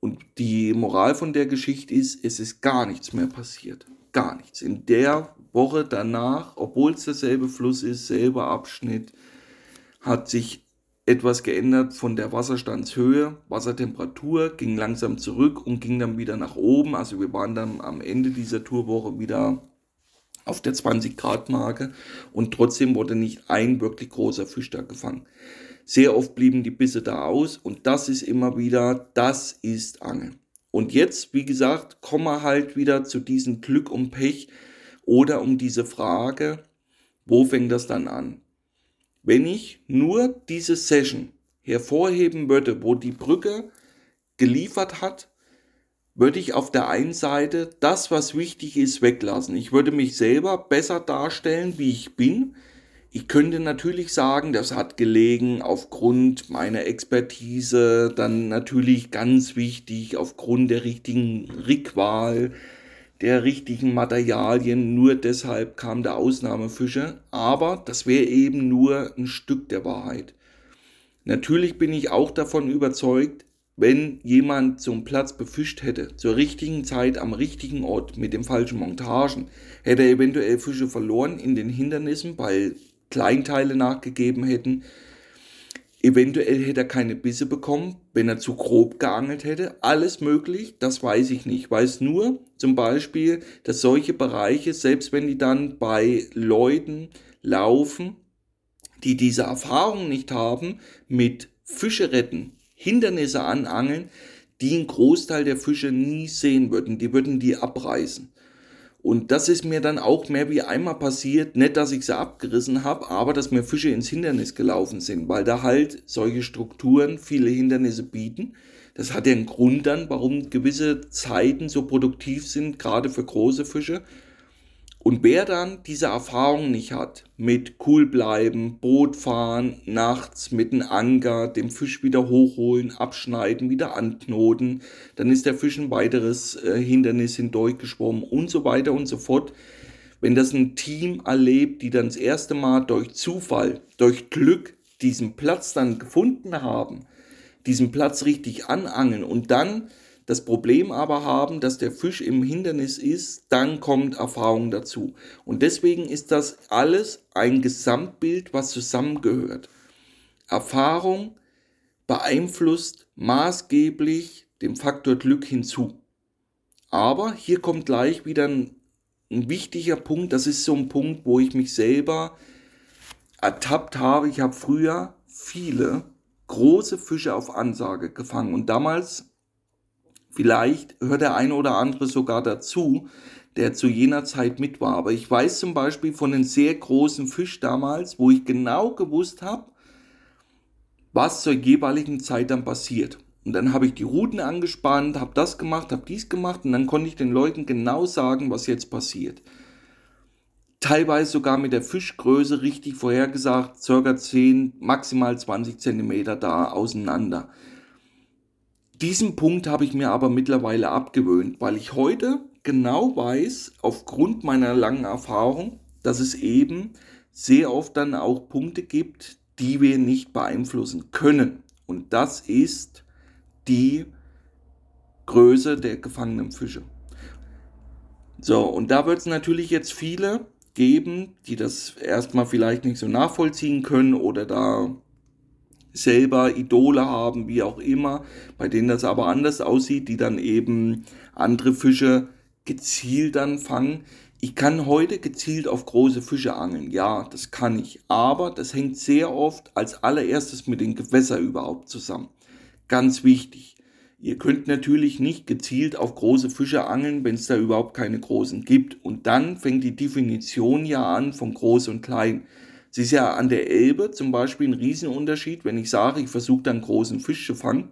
Und die Moral von der Geschichte ist, es ist gar nichts mehr passiert. Gar nichts. In der Woche danach, obwohl es derselbe Fluss ist, selber Abschnitt, hat sich etwas geändert von der Wasserstandshöhe. Wassertemperatur ging langsam zurück und ging dann wieder nach oben. Also wir waren dann am Ende dieser Tourwoche wieder auf der 20 Grad Marke und trotzdem wurde nicht ein wirklich großer Fisch da gefangen. Sehr oft blieben die Bisse da aus und das ist immer wieder, das ist Angeln. Und jetzt, wie gesagt, kommen wir halt wieder zu diesem Glück und Pech oder um diese Frage, wo fängt das dann an? Wenn ich nur diese Session hervorheben würde, wo die Brücke geliefert hat, würde ich auf der einen Seite das, was wichtig ist, weglassen. Ich würde mich selber besser darstellen, wie ich bin. Ich könnte natürlich sagen, das hat gelegen aufgrund meiner Expertise, dann natürlich ganz wichtig aufgrund der richtigen Rickwahl, der richtigen Materialien. Nur deshalb kam der Ausnahmefische. Aber das wäre eben nur ein Stück der Wahrheit. Natürlich bin ich auch davon überzeugt, wenn jemand so einen Platz befischt hätte, zur richtigen Zeit am richtigen Ort mit den falschen Montagen, hätte er eventuell Fische verloren in den Hindernissen, weil Kleinteile nachgegeben hätten Eventuell hätte er keine Bisse bekommen, wenn er zu grob geangelt hätte. Alles möglich, das weiß ich nicht. Ich weiß nur zum Beispiel, dass solche Bereiche, selbst wenn die dann bei Leuten laufen, die diese Erfahrung nicht haben, mit Fische retten, Hindernisse anangeln, die einen Großteil der Fische nie sehen würden. Die würden die abreißen. Und das ist mir dann auch mehr wie einmal passiert, nicht, dass ich sie abgerissen habe, aber dass mir Fische ins Hindernis gelaufen sind, weil da halt solche Strukturen viele Hindernisse bieten. Das hat ja einen Grund dann, warum gewisse Zeiten so produktiv sind, gerade für große Fische. Und wer dann diese Erfahrung nicht hat, mit cool bleiben, Boot fahren, nachts mit einem Anker, dem Fisch wieder hochholen, abschneiden, wieder anknoten, dann ist der Fisch ein weiteres äh, Hindernis hindurchgeschwommen und so weiter und so fort. Wenn das ein Team erlebt, die dann das erste Mal durch Zufall, durch Glück diesen Platz dann gefunden haben, diesen Platz richtig anangeln und dann das Problem aber haben, dass der Fisch im Hindernis ist, dann kommt Erfahrung dazu. Und deswegen ist das alles ein Gesamtbild, was zusammengehört. Erfahrung beeinflusst maßgeblich den Faktor Glück hinzu. Aber hier kommt gleich wieder ein, ein wichtiger Punkt, das ist so ein Punkt, wo ich mich selber ertappt habe. Ich habe früher viele große Fische auf Ansage gefangen und damals Vielleicht hört der eine oder andere sogar dazu, der zu jener Zeit mit war. Aber ich weiß zum Beispiel von einem sehr großen Fisch damals, wo ich genau gewusst habe, was zur jeweiligen Zeit dann passiert. Und dann habe ich die Routen angespannt, habe das gemacht, habe dies gemacht und dann konnte ich den Leuten genau sagen, was jetzt passiert. Teilweise sogar mit der Fischgröße richtig vorhergesagt, circa 10, maximal 20 Zentimeter da auseinander. Diesen Punkt habe ich mir aber mittlerweile abgewöhnt, weil ich heute genau weiß, aufgrund meiner langen Erfahrung, dass es eben sehr oft dann auch Punkte gibt, die wir nicht beeinflussen können. Und das ist die Größe der gefangenen Fische. So, und da wird es natürlich jetzt viele geben, die das erstmal vielleicht nicht so nachvollziehen können oder da selber Idole haben, wie auch immer, bei denen das aber anders aussieht, die dann eben andere Fische gezielt dann fangen. Ich kann heute gezielt auf große Fische angeln, ja, das kann ich, aber das hängt sehr oft als allererstes mit den Gewässern überhaupt zusammen. Ganz wichtig. Ihr könnt natürlich nicht gezielt auf große Fische angeln, wenn es da überhaupt keine großen gibt. Und dann fängt die Definition ja an von groß und klein. Es ist ja an der Elbe zum Beispiel ein Riesenunterschied, wenn ich sage, ich versuche dann großen Fisch zu fangen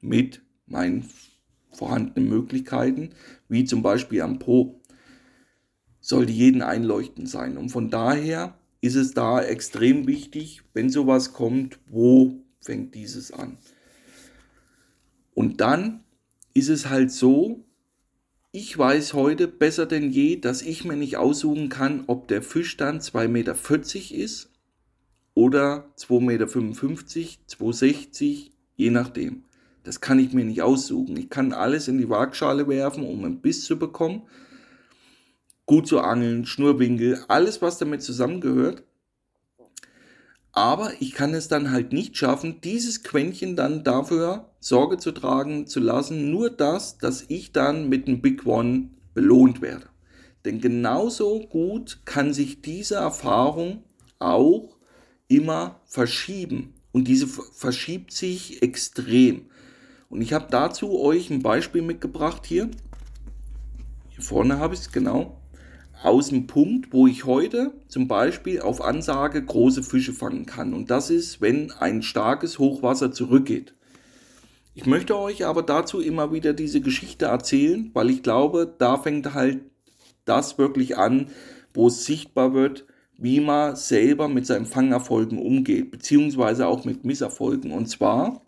mit meinen vorhandenen Möglichkeiten, wie zum Beispiel am Po, sollte jeden einleuchtend sein. Und von daher ist es da extrem wichtig, wenn sowas kommt, wo fängt dieses an. Und dann ist es halt so, ich weiß heute besser denn je, dass ich mir nicht aussuchen kann, ob der Fisch dann 2,40 Meter ist oder 2,55 Meter, 2,60, je nachdem. Das kann ich mir nicht aussuchen. Ich kann alles in die Waagschale werfen, um einen Biss zu bekommen. Gut zu angeln, Schnurwinkel, alles, was damit zusammengehört. Aber ich kann es dann halt nicht schaffen, dieses Quäntchen dann dafür Sorge zu tragen zu lassen, nur das, dass ich dann mit dem Big One belohnt werde. Denn genauso gut kann sich diese Erfahrung auch immer verschieben. Und diese verschiebt sich extrem. Und ich habe dazu euch ein Beispiel mitgebracht hier. Hier vorne habe ich es genau aus dem Punkt, wo ich heute zum Beispiel auf Ansage große Fische fangen kann. Und das ist, wenn ein starkes Hochwasser zurückgeht. Ich möchte euch aber dazu immer wieder diese Geschichte erzählen, weil ich glaube, da fängt halt das wirklich an, wo es sichtbar wird, wie man selber mit seinen Fangerfolgen umgeht, beziehungsweise auch mit Misserfolgen. Und zwar,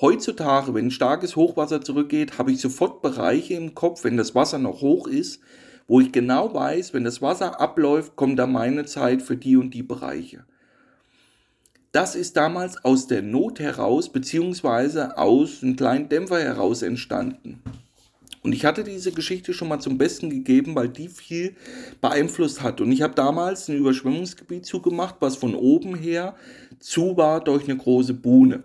heutzutage, wenn starkes Hochwasser zurückgeht, habe ich sofort Bereiche im Kopf, wenn das Wasser noch hoch ist, wo ich genau weiß, wenn das Wasser abläuft, kommt da meine Zeit für die und die Bereiche. Das ist damals aus der Not heraus, beziehungsweise aus einem kleinen Dämpfer heraus entstanden. Und ich hatte diese Geschichte schon mal zum Besten gegeben, weil die viel beeinflusst hat. Und ich habe damals ein Überschwemmungsgebiet zugemacht, was von oben her zu war durch eine große Buhne.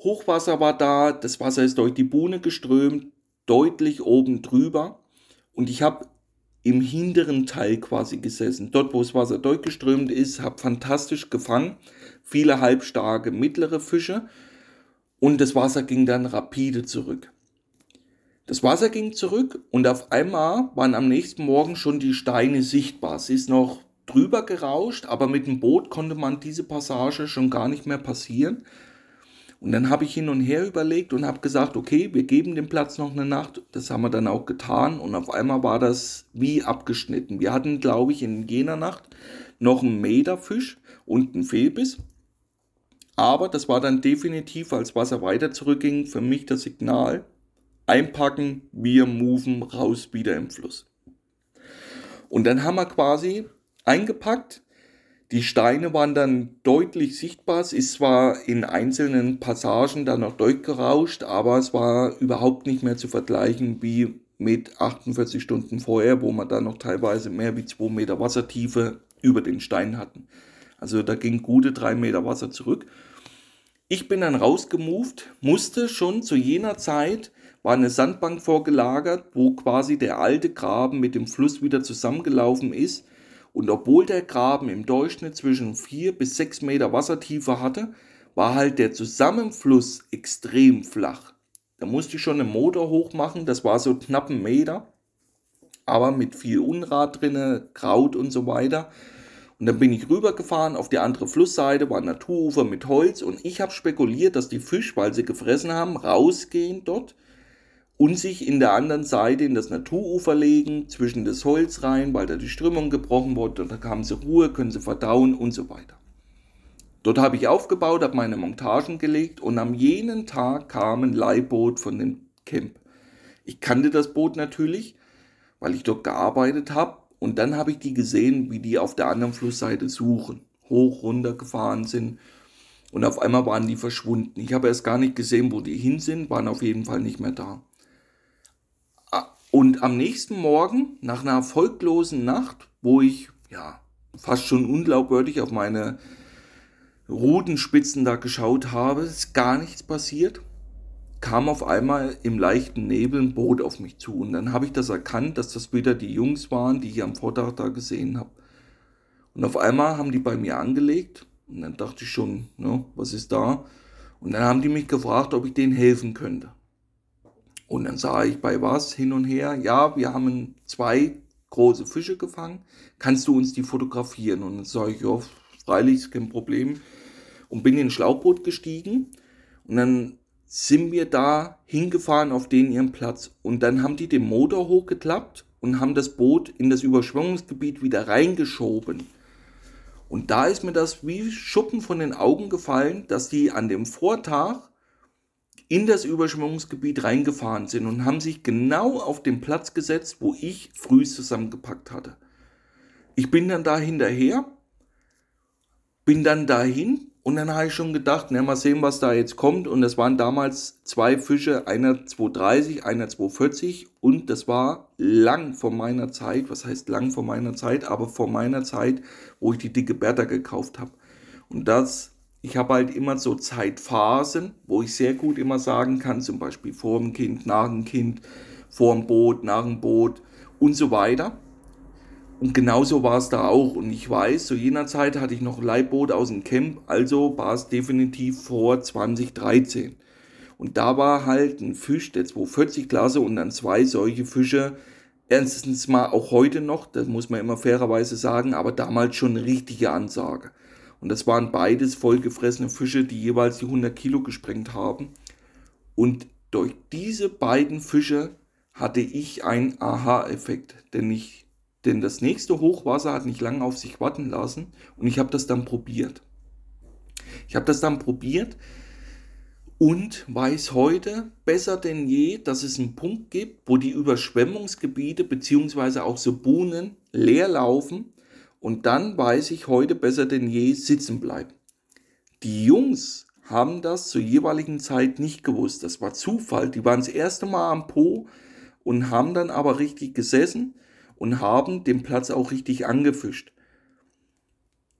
Hochwasser war da, das Wasser ist durch die Buhne geströmt, deutlich oben drüber. Und ich habe im hinteren Teil quasi gesessen. Dort, wo das Wasser durchgeströmt ist, habe fantastisch gefangen. Viele halbstarke mittlere Fische. Und das Wasser ging dann rapide zurück. Das Wasser ging zurück und auf einmal waren am nächsten Morgen schon die Steine sichtbar. Es ist noch drüber gerauscht, aber mit dem Boot konnte man diese Passage schon gar nicht mehr passieren. Und dann habe ich hin und her überlegt und habe gesagt, okay, wir geben dem Platz noch eine Nacht. Das haben wir dann auch getan und auf einmal war das wie abgeschnitten. Wir hatten, glaube ich, in jener Nacht noch einen Meterfisch und einen Fehlbiss. Aber das war dann definitiv, als Wasser weiter zurückging, für mich das Signal, einpacken, wir moven raus wieder im Fluss. Und dann haben wir quasi eingepackt, die Steine waren dann deutlich sichtbar. Es ist zwar in einzelnen Passagen dann noch durchgerauscht, aber es war überhaupt nicht mehr zu vergleichen wie mit 48 Stunden vorher, wo man dann noch teilweise mehr wie 2 Meter Wassertiefe über den Stein hatten. Also da ging gute 3 Meter Wasser zurück. Ich bin dann rausgemoved, musste schon zu jener Zeit, war eine Sandbank vorgelagert, wo quasi der alte Graben mit dem Fluss wieder zusammengelaufen ist und obwohl der Graben im Durchschnitt zwischen 4 bis 6 Meter Wassertiefe hatte, war halt der Zusammenfluss extrem flach. Da musste ich schon einen Motor hochmachen, das war so knapp ein Meter, aber mit viel Unrat drinne, Kraut und so weiter. Und dann bin ich rübergefahren auf die andere Flussseite, war Naturufer mit Holz und ich habe spekuliert, dass die Fisch, weil sie gefressen haben, rausgehen dort und sich in der anderen Seite in das Naturufer legen, zwischen das Holz rein, weil da die Strömung gebrochen wurde und da haben sie Ruhe, können sie verdauen und so weiter. Dort habe ich aufgebaut, habe meine Montagen gelegt und am jenen Tag kam ein Leihboot von dem Camp. Ich kannte das Boot natürlich, weil ich dort gearbeitet habe und dann habe ich die gesehen, wie die auf der anderen Flussseite suchen, hoch runter gefahren sind und auf einmal waren die verschwunden. Ich habe erst gar nicht gesehen, wo die hin sind, waren auf jeden Fall nicht mehr da. Und am nächsten Morgen, nach einer erfolglosen Nacht, wo ich ja fast schon unglaubwürdig auf meine Rudenspitzen da geschaut habe, ist gar nichts passiert, kam auf einmal im leichten Nebel ein Boot auf mich zu. Und dann habe ich das erkannt, dass das wieder die Jungs waren, die ich am Vortag da gesehen habe. Und auf einmal haben die bei mir angelegt. Und dann dachte ich schon, ne, was ist da? Und dann haben die mich gefragt, ob ich denen helfen könnte. Und dann sah ich bei was hin und her, ja, wir haben zwei große Fische gefangen, kannst du uns die fotografieren? Und dann sage ich, ja, freilich ist kein Problem. Und bin in ein Schlauchboot gestiegen und dann sind wir da hingefahren auf den ihren Platz. Und dann haben die den Motor hochgeklappt und haben das Boot in das Überschwemmungsgebiet wieder reingeschoben. Und da ist mir das wie Schuppen von den Augen gefallen, dass die an dem Vortag in das Überschwemmungsgebiet reingefahren sind und haben sich genau auf den Platz gesetzt, wo ich früh zusammengepackt hatte. Ich bin dann da hinterher, bin dann dahin und dann habe ich schon gedacht, na mal sehen, was da jetzt kommt. Und es waren damals zwei Fische, einer 230, einer 240 und das war lang vor meiner Zeit, was heißt lang vor meiner Zeit, aber vor meiner Zeit, wo ich die dicke Bertha gekauft habe. Und das, ich habe halt immer so Zeitphasen, wo ich sehr gut immer sagen kann, zum Beispiel vor dem Kind, nach dem Kind, vor dem Boot, nach dem Boot und so weiter. Und genauso war es da auch. Und ich weiß, zu jener Zeit hatte ich noch ein Leihboot aus dem Camp, also war es definitiv vor 2013. Und da war halt ein Fisch der 240 Klasse und dann zwei solche Fische. Erstens mal auch heute noch, das muss man immer fairerweise sagen, aber damals schon eine richtige Ansage. Und das waren beides vollgefressene Fische, die jeweils die 100 Kilo gesprengt haben. Und durch diese beiden Fische hatte ich einen Aha-Effekt, denn denn das nächste Hochwasser hat nicht lange auf sich warten lassen und ich habe das dann probiert. Ich habe das dann probiert und weiß heute besser denn je, dass es einen Punkt gibt, wo die Überschwemmungsgebiete bzw. auch so Buhnen leer laufen und dann weiß ich heute besser denn je sitzen bleiben. Die Jungs haben das zur jeweiligen Zeit nicht gewusst. Das war Zufall. Die waren das erste Mal am Po und haben dann aber richtig gesessen und haben den Platz auch richtig angefischt.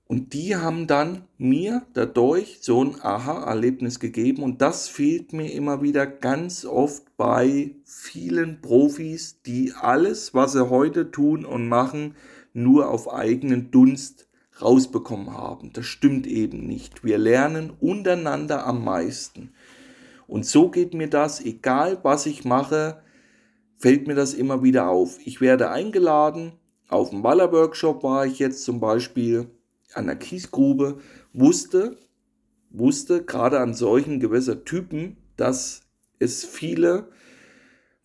Und die haben dann mir dadurch so ein Aha-Erlebnis gegeben und das fehlt mir immer wieder ganz oft bei vielen Profis, die alles, was sie heute tun und machen, nur auf eigenen Dunst rausbekommen haben. Das stimmt eben nicht. Wir lernen untereinander am meisten. Und so geht mir das, egal was ich mache, fällt mir das immer wieder auf. Ich werde eingeladen, auf dem Waller-Workshop war ich jetzt zum Beispiel an der Kiesgrube, wusste, wusste gerade an solchen Gewässertypen, dass es viele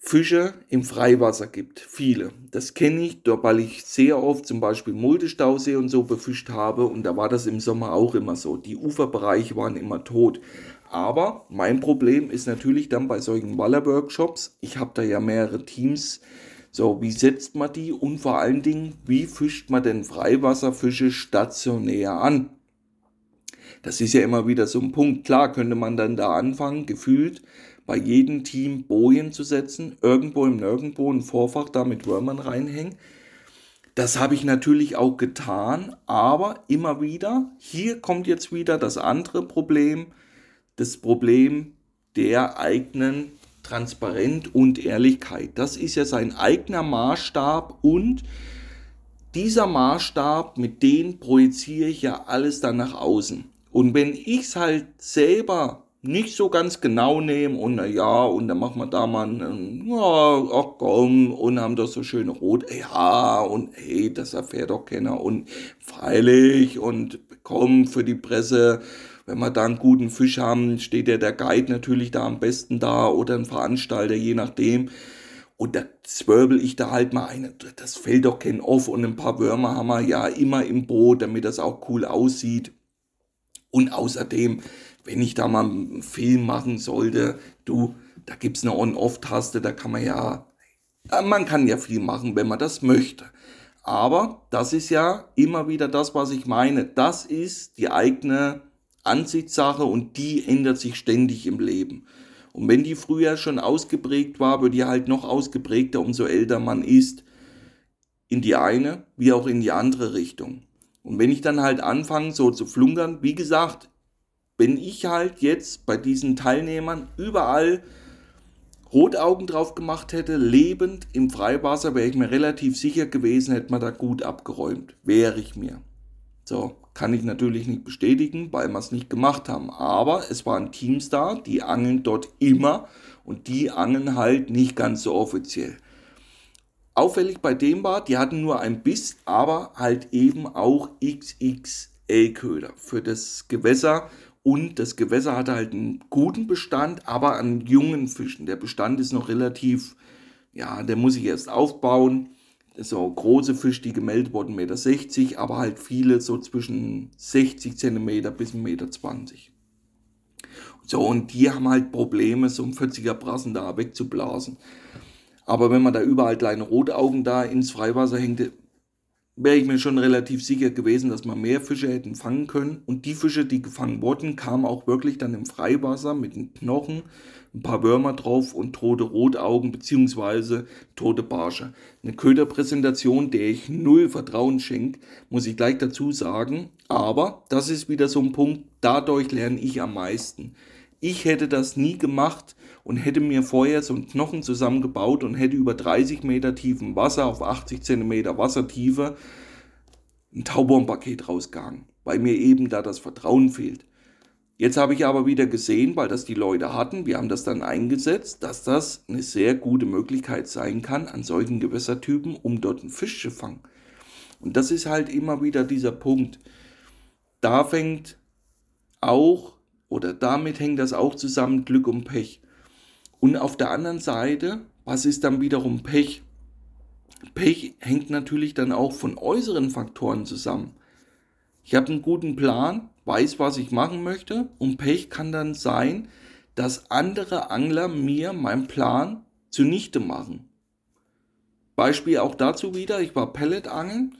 Fische im Freiwasser gibt. Viele. Das kenne ich, weil ich sehr oft zum Beispiel Multestausee und so befischt habe und da war das im Sommer auch immer so. Die Uferbereiche waren immer tot. Aber mein Problem ist natürlich dann bei solchen Waller-Workshops, ich habe da ja mehrere Teams, so, wie setzt man die und vor allen Dingen, wie fischt man denn Freiwasserfische stationär an? Das ist ja immer wieder so ein Punkt. Klar könnte man dann da anfangen, gefühlt bei jedem Team Bojen zu setzen, irgendwo im Nirgendwo ein Vorfach da mit Würmern reinhängen. Das habe ich natürlich auch getan, aber immer wieder, hier kommt jetzt wieder das andere Problem, das Problem der eigenen Transparenz und Ehrlichkeit. Das ist ja sein eigener Maßstab und dieser Maßstab, mit dem projiziere ich ja alles dann nach außen. Und wenn ich es halt selber nicht so ganz genau nehme und na ja, und dann machen wir da mal einen, ja, ach komm, und haben das so schöne Rot, ja, und hey, das erfährt doch keiner und freilich und komm für die Presse wenn wir da einen guten Fisch haben, steht ja der Guide natürlich da am besten da oder ein Veranstalter, je nachdem. Und da zwirbel ich da halt mal eine, das fällt doch kein Off und ein paar Würmer haben wir ja immer im Boot, damit das auch cool aussieht. Und außerdem, wenn ich da mal einen Film machen sollte, du, da gibt's eine On-Off-Taste, da kann man ja, man kann ja viel machen, wenn man das möchte. Aber das ist ja immer wieder das, was ich meine. Das ist die eigene Ansichtssache und die ändert sich ständig im Leben. Und wenn die früher schon ausgeprägt war, wird die halt noch ausgeprägter, umso älter man ist, in die eine wie auch in die andere Richtung. Und wenn ich dann halt anfange, so zu flunkern, wie gesagt, wenn ich halt jetzt bei diesen Teilnehmern überall Rotaugen drauf gemacht hätte, lebend im Freiwasser, wäre ich mir relativ sicher gewesen, hätte man da gut abgeräumt. Wäre ich mir. So, kann ich natürlich nicht bestätigen, weil wir es nicht gemacht haben. Aber es waren Teams da, die angeln dort immer und die angeln halt nicht ganz so offiziell. Auffällig bei dem war, die hatten nur ein Biss, aber halt eben auch XXL-Köder für das Gewässer. Und das Gewässer hatte halt einen guten Bestand, aber an jungen Fischen. Der Bestand ist noch relativ, ja, der muss ich erst aufbauen so große Fische, die gemeldet wurden, 1,60 Meter, aber halt viele so zwischen 60 cm bis 1,20 Meter. So, und die haben halt Probleme, so ein 40er Brassen da wegzublasen. Aber wenn man da überall kleine Rotaugen da ins Freiwasser hängt, wäre ich mir schon relativ sicher gewesen, dass man mehr Fische hätten fangen können. Und die Fische, die gefangen wurden, kamen auch wirklich dann im Freiwasser mit den Knochen, ein paar Würmer drauf und tote Rotaugen bzw. tote Barsche. Eine Köderpräsentation, der ich null Vertrauen schenke, muss ich gleich dazu sagen. Aber das ist wieder so ein Punkt, dadurch lerne ich am meisten. Ich hätte das nie gemacht und hätte mir vorher so einen Knochen zusammengebaut und hätte über 30 Meter tiefen Wasser auf 80 Zentimeter Wassertiefe ein Taubornpaket rausgegangen, weil mir eben da das Vertrauen fehlt. Jetzt habe ich aber wieder gesehen, weil das die Leute hatten, wir haben das dann eingesetzt, dass das eine sehr gute Möglichkeit sein kann an solchen Gewässertypen, um dort einen Fisch zu fangen. Und das ist halt immer wieder dieser Punkt. Da fängt auch oder damit hängt das auch zusammen, Glück und Pech. Und auf der anderen Seite, was ist dann wiederum Pech? Pech hängt natürlich dann auch von äußeren Faktoren zusammen. Ich habe einen guten Plan, weiß, was ich machen möchte und Pech kann dann sein, dass andere Angler mir meinen Plan zunichte machen. Beispiel auch dazu wieder, ich war Pelletangeln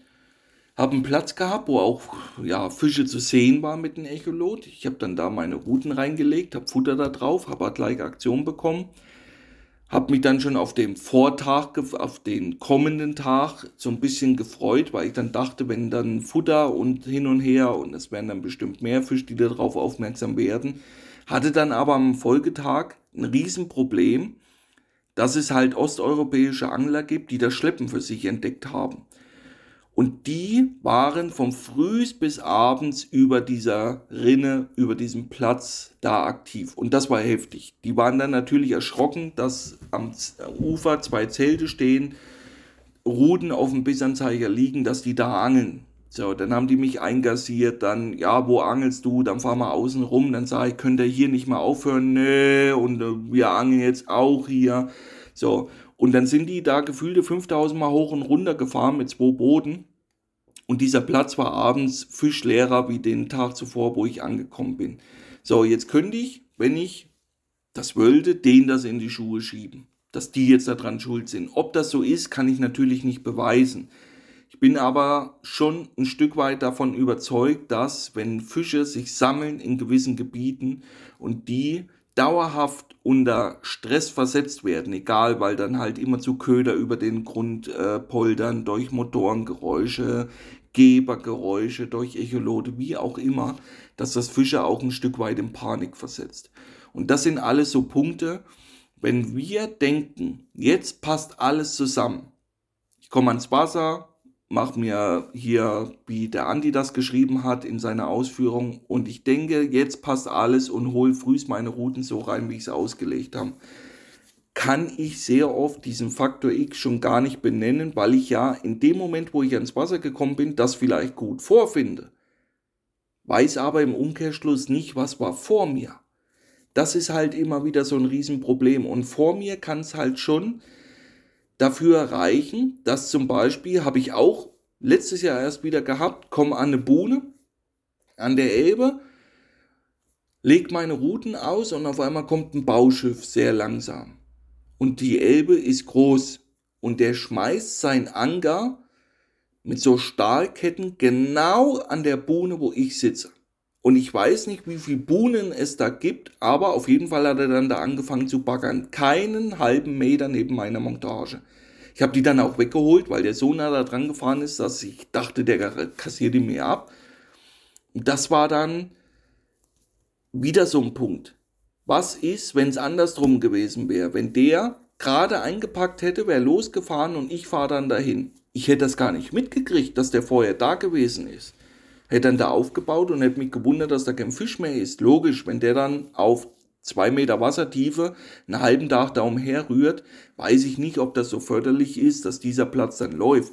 habe einen Platz gehabt, wo auch ja, Fische zu sehen waren mit dem Echolot. Ich habe dann da meine Routen reingelegt, habe Futter da drauf, habe gleich Aktion bekommen. Habe mich dann schon auf den Vortag, auf den kommenden Tag so ein bisschen gefreut, weil ich dann dachte, wenn dann Futter und hin und her und es werden dann bestimmt mehr Fische, die darauf aufmerksam werden. Hatte dann aber am Folgetag ein Riesenproblem, dass es halt osteuropäische Angler gibt, die das Schleppen für sich entdeckt haben. Und die waren vom Frühs bis abends über dieser Rinne, über diesem Platz da aktiv. Und das war heftig. Die waren dann natürlich erschrocken, dass am Ufer zwei Zelte stehen, Ruden auf dem Bissanzeiger liegen, dass die da angeln. So, dann haben die mich eingassiert, dann, ja, wo angelst du? Dann fahr mal außen rum, dann sage ich, könnt ihr hier nicht mal aufhören? Nee, und äh, wir angeln jetzt auch hier. So, und dann sind die da gefühlte 5000 Mal hoch und runter gefahren mit zwei Booten. Und dieser Platz war abends fischleerer wie den Tag zuvor, wo ich angekommen bin. So, jetzt könnte ich, wenn ich das wollte, denen das in die Schuhe schieben. Dass die jetzt daran schuld sind. Ob das so ist, kann ich natürlich nicht beweisen. Ich bin aber schon ein Stück weit davon überzeugt, dass wenn Fische sich sammeln in gewissen Gebieten und die dauerhaft unter Stress versetzt werden, egal, weil dann halt immer zu Köder über den Grund äh, poltern, durch Motorengeräusche, Gebergeräusche, durch Echolote, wie auch immer, dass das Fische auch ein Stück weit in Panik versetzt. Und das sind alles so Punkte, wenn wir denken, jetzt passt alles zusammen. Ich komme ans Wasser, mach mir hier, wie der Andi das geschrieben hat in seiner Ausführung. Und ich denke, jetzt passt alles und hol frühst meine Routen so rein, wie ich es ausgelegt habe. Kann ich sehr oft diesen Faktor X schon gar nicht benennen, weil ich ja in dem Moment, wo ich ans Wasser gekommen bin, das vielleicht gut vorfinde. Weiß aber im Umkehrschluss nicht, was war vor mir. Das ist halt immer wieder so ein Riesenproblem. Und vor mir kann es halt schon dafür reichen, dass zum Beispiel, habe ich auch letztes Jahr erst wieder gehabt, komme an eine Buhne an der Elbe, leg meine Routen aus und auf einmal kommt ein Bauschiff sehr langsam. Und die Elbe ist groß und der schmeißt sein Anker mit so Stahlketten genau an der Buhne, wo ich sitze. Und ich weiß nicht, wie viele Buhnen es da gibt, aber auf jeden Fall hat er dann da angefangen zu baggern. Keinen halben Meter neben meiner Montage. Ich habe die dann auch weggeholt, weil der so nah da dran gefahren ist, dass ich dachte, der kassiert die mir ab. Und das war dann wieder so ein Punkt. Was ist, wenn es andersrum gewesen wäre? Wenn der gerade eingepackt hätte, wäre losgefahren und ich fahre dann dahin. Ich hätte das gar nicht mitgekriegt, dass der vorher da gewesen ist hätte dann da aufgebaut und hätte mich gewundert, dass da kein Fisch mehr ist. Logisch, wenn der dann auf zwei Meter Wassertiefe einen halben Tag da umherrührt, weiß ich nicht, ob das so förderlich ist, dass dieser Platz dann läuft.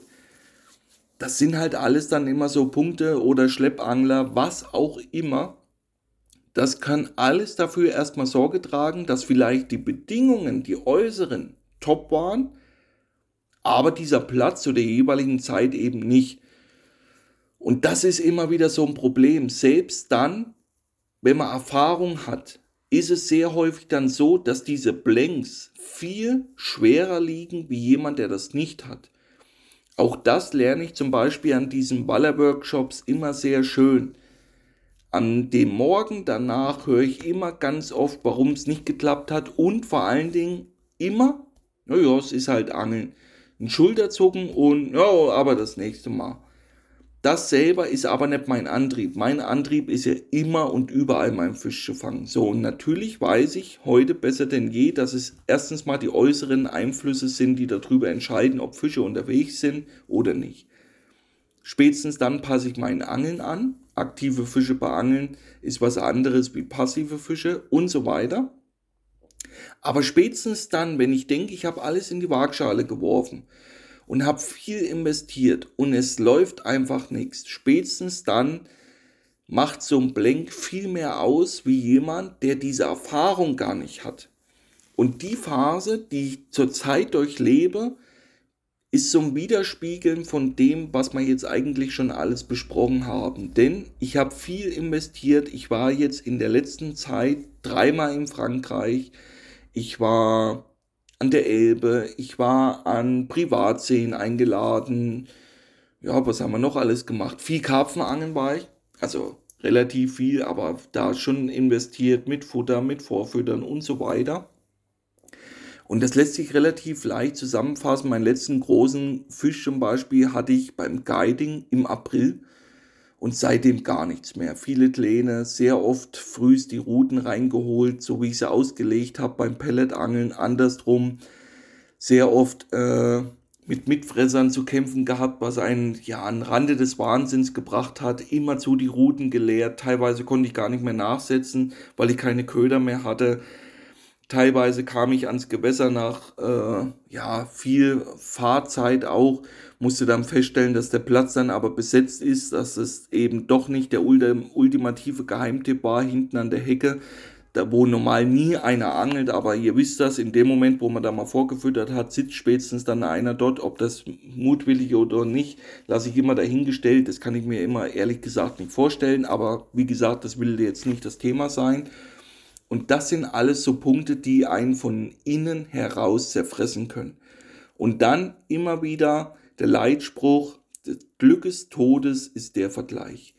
Das sind halt alles dann immer so Punkte oder Schleppangler, was auch immer. Das kann alles dafür erstmal Sorge tragen, dass vielleicht die Bedingungen, die äußeren, top waren, aber dieser Platz zu der jeweiligen Zeit eben nicht. Und das ist immer wieder so ein Problem. Selbst dann, wenn man Erfahrung hat, ist es sehr häufig dann so, dass diese Blanks viel schwerer liegen wie jemand, der das nicht hat. Auch das lerne ich zum Beispiel an diesen Baller-Workshops immer sehr schön. An dem Morgen danach höre ich immer ganz oft, warum es nicht geklappt hat und vor allen Dingen immer, naja, es ist halt Angeln. Ein Schulterzucken und, ja, aber das nächste Mal. Das selber ist aber nicht mein Antrieb. Mein Antrieb ist ja immer und überall meinen Fisch zu fangen. So, und natürlich weiß ich heute besser denn je, dass es erstens mal die äußeren Einflüsse sind, die darüber entscheiden, ob Fische unterwegs sind oder nicht. Spätestens dann passe ich meinen Angeln an. Aktive Fische bei Angeln ist was anderes wie passive Fische und so weiter. Aber spätestens dann, wenn ich denke, ich habe alles in die Waagschale geworfen und habe viel investiert und es läuft einfach nichts. Spätestens dann macht so ein Blank viel mehr aus wie jemand, der diese Erfahrung gar nicht hat. Und die Phase, die ich zurzeit durchlebe, ist so ein Widerspiegeln von dem, was wir jetzt eigentlich schon alles besprochen haben. Denn ich habe viel investiert. Ich war jetzt in der letzten Zeit dreimal in Frankreich. Ich war an der Elbe, ich war an Privatseen eingeladen. Ja, was haben wir noch alles gemacht? Viel Karpfenangeln war ich, also relativ viel, aber da schon investiert mit Futter, mit Vorfüttern und so weiter. Und das lässt sich relativ leicht zusammenfassen. Meinen letzten großen Fisch zum Beispiel hatte ich beim Guiding im April und seitdem gar nichts mehr. Viele Pläne, sehr oft frühst die Routen reingeholt, so wie ich sie ausgelegt habe beim Pelletangeln, andersrum. Sehr oft äh, mit Mitfressern zu kämpfen gehabt, was einen ja an Rande des Wahnsinns gebracht hat. Immerzu die Routen geleert. Teilweise konnte ich gar nicht mehr nachsetzen, weil ich keine Köder mehr hatte. Teilweise kam ich ans Gewässer nach äh, ja, viel Fahrzeit auch, musste dann feststellen, dass der Platz dann aber besetzt ist, dass es eben doch nicht der ultimative Geheimtipp war hinten an der Hecke, da wo normal nie einer angelt, aber ihr wisst das, in dem Moment, wo man da mal vorgefüttert hat, sitzt spätestens dann einer dort, ob das mutwillig oder nicht, lasse ich immer dahingestellt, das kann ich mir immer ehrlich gesagt nicht vorstellen, aber wie gesagt, das will jetzt nicht das Thema sein. Und das sind alles so Punkte, die einen von innen heraus zerfressen können. Und dann immer wieder der Leitspruch, des Glückes Todes ist der Vergleich.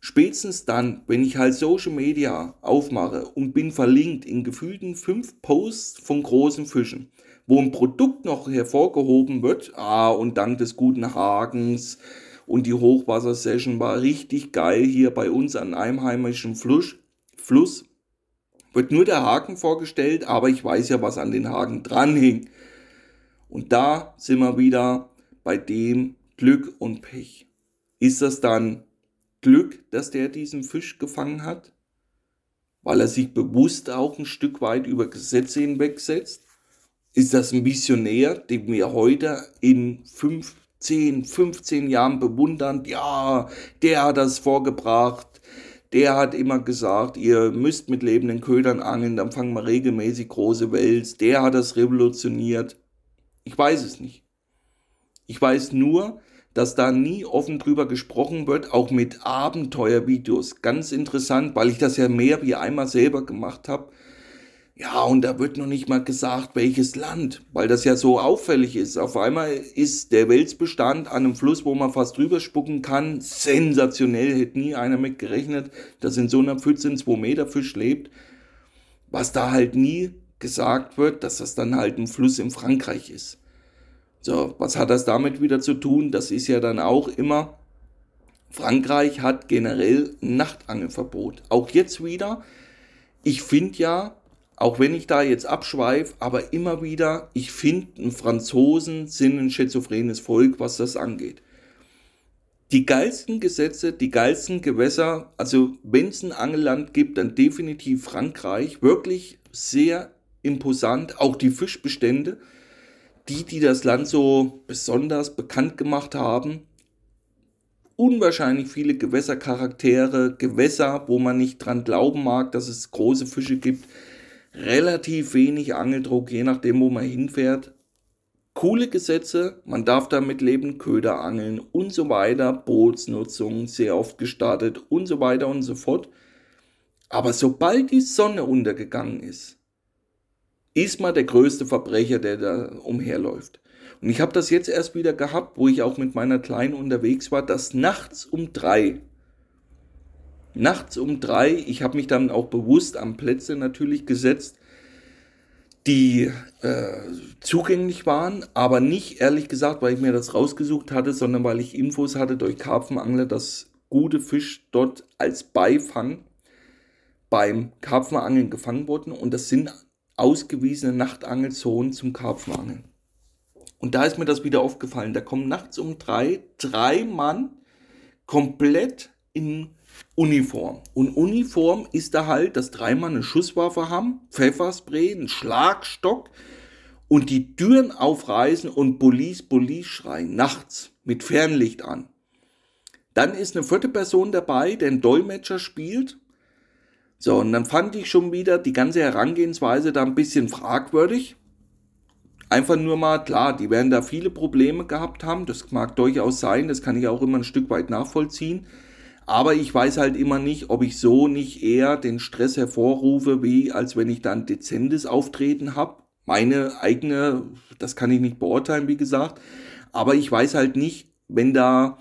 Spätestens dann, wenn ich halt Social Media aufmache und bin verlinkt in gefühlten fünf Posts von großen Fischen, wo ein Produkt noch hervorgehoben wird, ah, und dank des guten Hagens und die Hochwassersession war richtig geil hier bei uns an einem heimischen Fluss, Fluss wird nur der Haken vorgestellt, aber ich weiß ja, was an den Haken dran hing. Und da sind wir wieder bei dem Glück und Pech. Ist das dann Glück, dass der diesen Fisch gefangen hat? Weil er sich bewusst auch ein Stück weit über Gesetze hinwegsetzt? Ist das ein Visionär, den wir heute in 15, 15 Jahren bewundern? Ja, der hat das vorgebracht der hat immer gesagt, ihr müsst mit lebenden Ködern angeln, dann fangen wir regelmäßig große Wels. Der hat das revolutioniert. Ich weiß es nicht. Ich weiß nur, dass da nie offen drüber gesprochen wird, auch mit Abenteuervideos. Ganz interessant, weil ich das ja mehr wie einmal selber gemacht habe. Ja, und da wird noch nicht mal gesagt, welches Land, weil das ja so auffällig ist. Auf einmal ist der Welsbestand an einem Fluss, wo man fast drüber spucken kann, sensationell. Hätte nie einer mit gerechnet, dass in so einer Pfütze ein 2 Meter Fisch lebt. Was da halt nie gesagt wird, dass das dann halt ein Fluss in Frankreich ist. So, was hat das damit wieder zu tun? Das ist ja dann auch immer, Frankreich hat generell Nachtangelverbot. Auch jetzt wieder. Ich finde ja, auch wenn ich da jetzt abschweife, aber immer wieder, ich finde, Franzosen sind ein schizophrenes Volk, was das angeht. Die geilsten Gesetze, die geilsten Gewässer, also wenn es ein Angelland gibt, dann definitiv Frankreich, wirklich sehr imposant, auch die Fischbestände, die, die das Land so besonders bekannt gemacht haben, unwahrscheinlich viele Gewässercharaktere, Gewässer, wo man nicht dran glauben mag, dass es große Fische gibt, relativ wenig Angeldruck, je nachdem, wo man hinfährt. Coole Gesetze, man darf damit leben, Köder angeln und so weiter, Bootsnutzung sehr oft gestartet und so weiter und so fort. Aber sobald die Sonne untergegangen ist, ist man der größte Verbrecher, der da umherläuft. Und ich habe das jetzt erst wieder gehabt, wo ich auch mit meiner Kleinen unterwegs war, dass nachts um drei, nachts um drei, ich habe mich dann auch bewusst am Plätze natürlich gesetzt, die äh, zugänglich waren, aber nicht ehrlich gesagt, weil ich mir das rausgesucht hatte, sondern weil ich Infos hatte durch Karpfenangler, dass gute Fisch dort als Beifang beim Karpfenangeln gefangen wurden und das sind ausgewiesene Nachtangelzonen zum Karpfenangeln. Und da ist mir das wieder aufgefallen. Da kommen nachts um drei drei Mann komplett in Uniform. Und Uniform ist da halt, dass drei Mann eine Schusswaffe haben, Pfefferspray, einen Schlagstock und die Türen aufreißen und Police, Police schreien, nachts mit Fernlicht an. Dann ist eine vierte Person dabei, der einen Dolmetscher spielt. So, und dann fand ich schon wieder die ganze Herangehensweise da ein bisschen fragwürdig. Einfach nur mal, klar, die werden da viele Probleme gehabt haben, das mag durchaus sein, das kann ich auch immer ein Stück weit nachvollziehen. Aber ich weiß halt immer nicht, ob ich so nicht eher den Stress hervorrufe, wie als wenn ich dann dezentes Auftreten habe. Meine eigene, das kann ich nicht beurteilen, wie gesagt. Aber ich weiß halt nicht, wenn da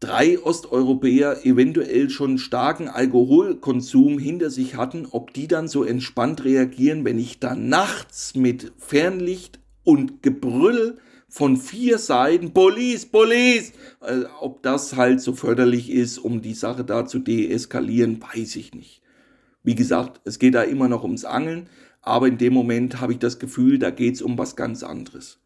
drei Osteuropäer eventuell schon starken Alkoholkonsum hinter sich hatten, ob die dann so entspannt reagieren, wenn ich da nachts mit Fernlicht und Gebrüll von vier Seiten, Police, Police, äh, ob das halt so förderlich ist, um die Sache da zu deeskalieren, weiß ich nicht. Wie gesagt, es geht da immer noch ums Angeln, aber in dem Moment habe ich das Gefühl, da geht es um was ganz anderes.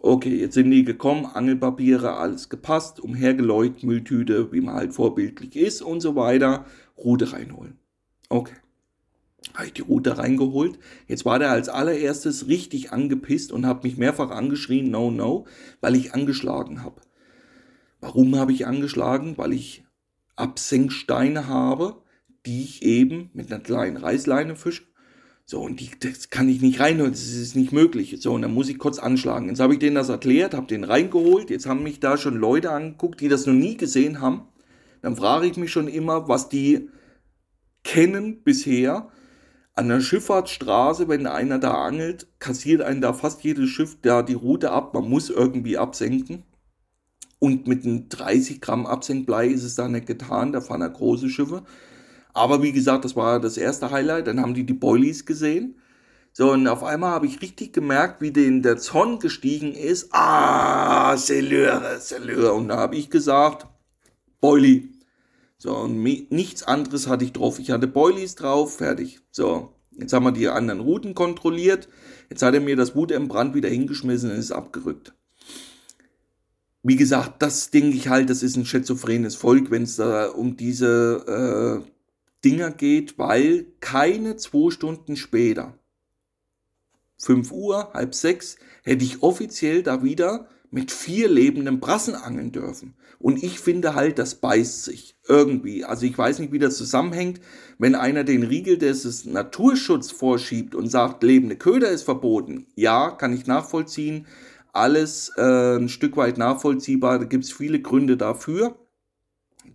Okay, jetzt sind die gekommen, Angelpapiere, alles gepasst, umhergeläut, Mülltüte, wie man halt vorbildlich ist und so weiter, Rute reinholen. Okay. Habe ich die Rute reingeholt. Jetzt war der als allererstes richtig angepisst und hat mich mehrfach angeschrien, no, no, weil ich angeschlagen habe. Warum habe ich angeschlagen? Weil ich Absenksteine habe, die ich eben mit einer kleinen Reißleine fische so, und die, das kann ich nicht reinholen, das ist nicht möglich. So, und dann muss ich kurz anschlagen. Jetzt habe ich denen das erklärt, habe den reingeholt. Jetzt haben mich da schon Leute angeguckt, die das noch nie gesehen haben. Dann frage ich mich schon immer, was die kennen bisher. An der Schifffahrtsstraße, wenn einer da angelt, kassiert einen da fast jedes Schiff da die Route ab. Man muss irgendwie absenken. Und mit einem 30 Gramm Absenkblei ist es da nicht getan. Da fahren ja große Schiffe. Aber wie gesagt, das war das erste Highlight. Dann haben die die Boilies gesehen. So, und auf einmal habe ich richtig gemerkt, wie den der Zorn gestiegen ist. Ah, Selure, Selure. Und da habe ich gesagt, Boilie. So, und nichts anderes hatte ich drauf. Ich hatte Boilies drauf, fertig. So, jetzt haben wir die anderen Routen kontrolliert. Jetzt hat er mir das Wut im Brand wieder hingeschmissen und ist abgerückt. Wie gesagt, das denke ich halt, das ist ein schizophrenes Volk, wenn es da um diese äh, Dinger geht, weil keine zwei Stunden später, 5 Uhr, halb sechs, hätte ich offiziell da wieder mit vier lebenden Brassen angeln dürfen. Und ich finde halt, das beißt sich irgendwie. Also ich weiß nicht, wie das zusammenhängt. Wenn einer den Riegel des Naturschutz vorschiebt und sagt, lebende Köder ist verboten, ja, kann ich nachvollziehen. Alles äh, ein Stück weit nachvollziehbar. Da gibt es viele Gründe dafür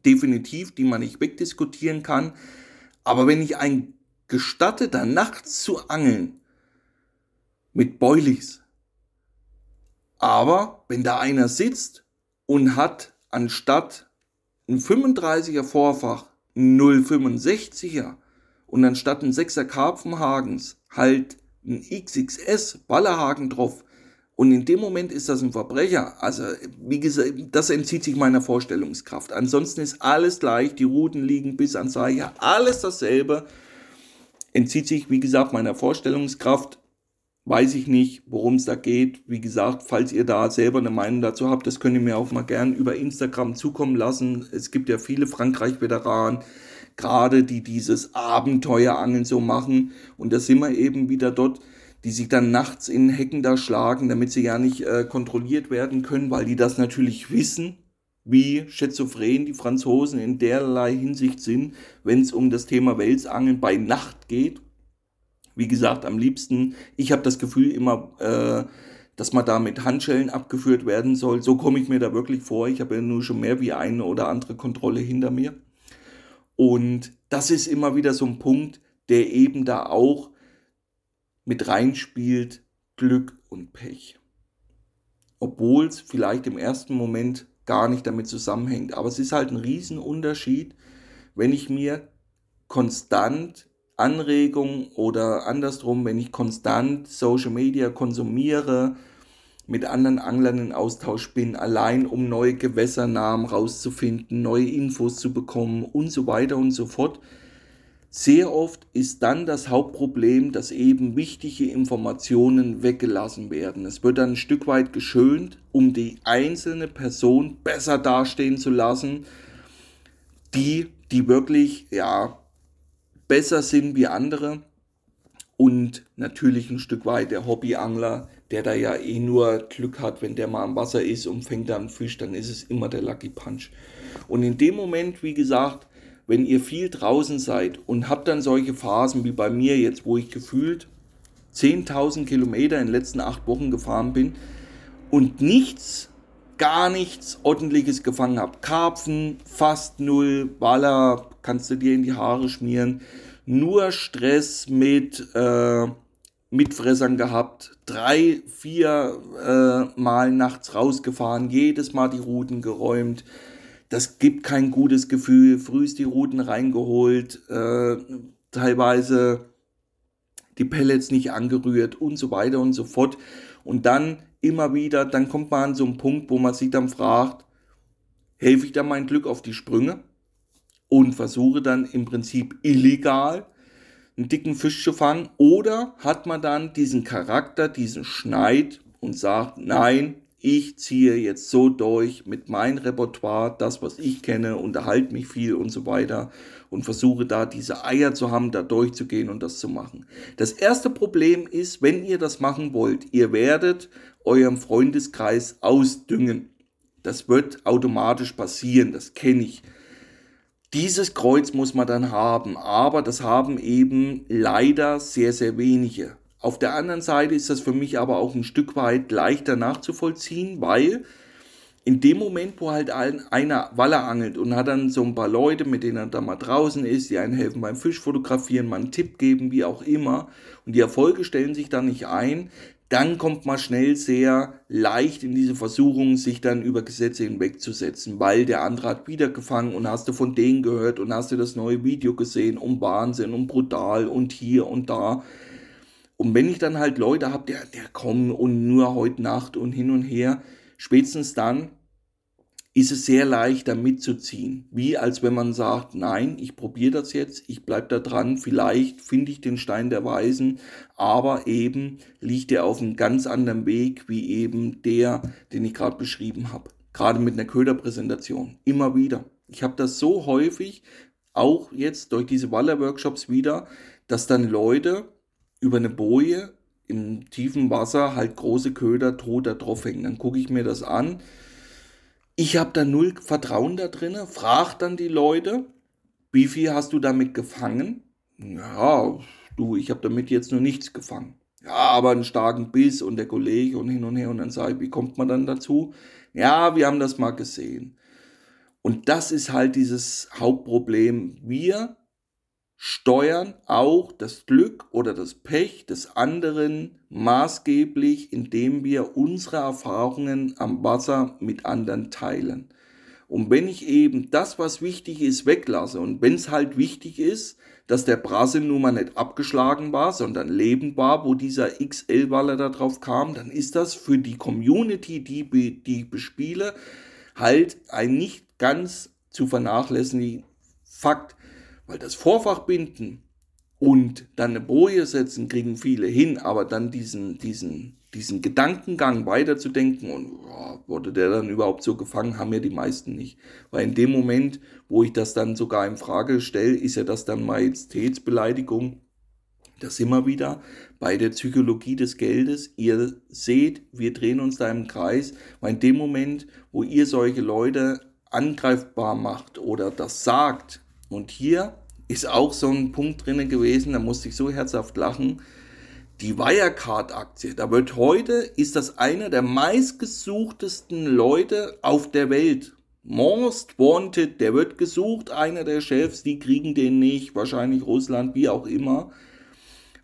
definitiv, die man nicht wegdiskutieren kann. Aber wenn ich ein gestatteter, nachts zu angeln mit Boilies, aber wenn da einer sitzt und hat anstatt ein 35er Vorfach ein 065er und anstatt ein 6er Karpfenhagens halt ein XXS Ballerhaken drauf, und in dem Moment ist das ein Verbrecher. Also, wie gesagt, das entzieht sich meiner Vorstellungskraft. Ansonsten ist alles gleich, die Routen liegen bis ans Seicher, alles dasselbe. Entzieht sich, wie gesagt, meiner Vorstellungskraft. Weiß ich nicht, worum es da geht. Wie gesagt, falls ihr da selber eine Meinung dazu habt, das könnt ihr mir auch mal gern über Instagram zukommen lassen. Es gibt ja viele Frankreich-Veteranen, gerade die dieses Abenteuerangeln so machen. Und da sind wir eben wieder dort die sich dann nachts in Hecken da schlagen, damit sie ja nicht äh, kontrolliert werden können, weil die das natürlich wissen, wie schizophren die Franzosen in derlei Hinsicht sind, wenn es um das Thema Welsangeln bei Nacht geht. Wie gesagt, am liebsten, ich habe das Gefühl immer, äh, dass man da mit Handschellen abgeführt werden soll. So komme ich mir da wirklich vor. Ich habe ja nur schon mehr wie eine oder andere Kontrolle hinter mir. Und das ist immer wieder so ein Punkt, der eben da auch mit reinspielt, Glück und Pech. Obwohl es vielleicht im ersten Moment gar nicht damit zusammenhängt. Aber es ist halt ein Riesenunterschied, wenn ich mir konstant Anregungen oder andersrum, wenn ich konstant Social Media konsumiere, mit anderen Anglern in Austausch bin, allein um neue Gewässernamen rauszufinden, neue Infos zu bekommen und so weiter und so fort. Sehr oft ist dann das Hauptproblem, dass eben wichtige Informationen weggelassen werden. Es wird dann ein Stück weit geschönt, um die einzelne Person besser dastehen zu lassen, die, die wirklich, ja, besser sind wie andere und natürlich ein Stück weit der Hobbyangler, der da ja eh nur Glück hat, wenn der mal am Wasser ist und fängt dann Fisch, dann ist es immer der Lucky Punch. Und in dem Moment, wie gesagt, wenn ihr viel draußen seid und habt dann solche Phasen wie bei mir jetzt, wo ich gefühlt 10.000 Kilometer in den letzten acht Wochen gefahren bin und nichts, gar nichts ordentliches gefangen habe. Karpfen, fast null, Waller, kannst du dir in die Haare schmieren. Nur Stress mit äh, Mitfressern gehabt, drei, vier äh, Mal nachts rausgefahren, jedes Mal die Routen geräumt. Das gibt kein gutes Gefühl. Frühst die Routen reingeholt, äh, teilweise die Pellets nicht angerührt und so weiter und so fort. Und dann immer wieder, dann kommt man an so einen Punkt, wo man sich dann fragt, helfe ich da mein Glück auf die Sprünge? Und versuche dann im Prinzip illegal einen dicken Fisch zu fangen oder hat man dann diesen Charakter, diesen Schneid und sagt, nein, ich ziehe jetzt so durch mit meinem Repertoire, das, was ich kenne, unterhalte mich viel und so weiter und versuche da diese Eier zu haben, da durchzugehen und das zu machen. Das erste Problem ist, wenn ihr das machen wollt, ihr werdet eurem Freundeskreis ausdüngen. Das wird automatisch passieren, das kenne ich. Dieses Kreuz muss man dann haben, aber das haben eben leider sehr, sehr wenige. Auf der anderen Seite ist das für mich aber auch ein Stück weit leichter nachzuvollziehen, weil in dem Moment, wo halt einer Waller angelt und hat dann so ein paar Leute, mit denen er da mal draußen ist, die einen helfen beim Fisch fotografieren, mal einen Tipp geben, wie auch immer, und die Erfolge stellen sich da nicht ein, dann kommt man schnell sehr leicht in diese Versuchung, sich dann über Gesetze hinwegzusetzen, weil der andere hat wieder gefangen und hast du von denen gehört und hast du das neue Video gesehen um Wahnsinn und brutal und hier und da. Und wenn ich dann halt Leute habe, der, der kommen und nur heute Nacht und hin und her, spätestens dann ist es sehr leicht, da mitzuziehen. Wie als wenn man sagt, nein, ich probiere das jetzt, ich bleibe da dran, vielleicht finde ich den Stein der Weisen, aber eben liegt er auf einem ganz anderen Weg wie eben der, den ich gerade beschrieben habe. Gerade mit einer Köderpräsentation. Immer wieder. Ich habe das so häufig, auch jetzt durch diese Waller-Workshops wieder, dass dann Leute über eine Boje im tiefen Wasser halt große Köder tot da drauf hängen. Dann gucke ich mir das an ich habe da null Vertrauen da drin, frag dann die Leute, wie viel hast du damit gefangen? Ja, du, ich habe damit jetzt nur nichts gefangen. Ja, aber einen starken Biss und der Kollege und hin und her und dann sage ich, wie kommt man dann dazu? Ja, wir haben das mal gesehen. Und das ist halt dieses Hauptproblem. Wir steuern auch das Glück oder das Pech des anderen maßgeblich, indem wir unsere Erfahrungen am Wasser mit anderen teilen. Und wenn ich eben das, was wichtig ist, weglasse und wenn es halt wichtig ist, dass der Brasse nun mal nicht abgeschlagen war, sondern lebend war, wo dieser XL-Waller da drauf kam, dann ist das für die Community, die, die ich bespiele, halt ein nicht ganz zu vernachlässigen Fakt. Weil das Vorfachbinden und dann eine Boje setzen, kriegen viele hin, aber dann diesen, diesen, diesen Gedankengang weiterzudenken und oh, wurde der dann überhaupt so gefangen, haben ja die meisten nicht. Weil in dem Moment, wo ich das dann sogar in Frage stelle, ist ja das dann Majestätsbeleidigung. Das immer wieder bei der Psychologie des Geldes. Ihr seht, wir drehen uns da im Kreis, weil in dem Moment, wo ihr solche Leute angreifbar macht oder das sagt, und hier ist auch so ein Punkt drin gewesen, da musste ich so herzhaft lachen. Die Wirecard-Aktie, da wird heute, ist das einer der meistgesuchtesten Leute auf der Welt. Most Wanted, der wird gesucht, einer der Chefs, die kriegen den nicht, wahrscheinlich Russland, wie auch immer.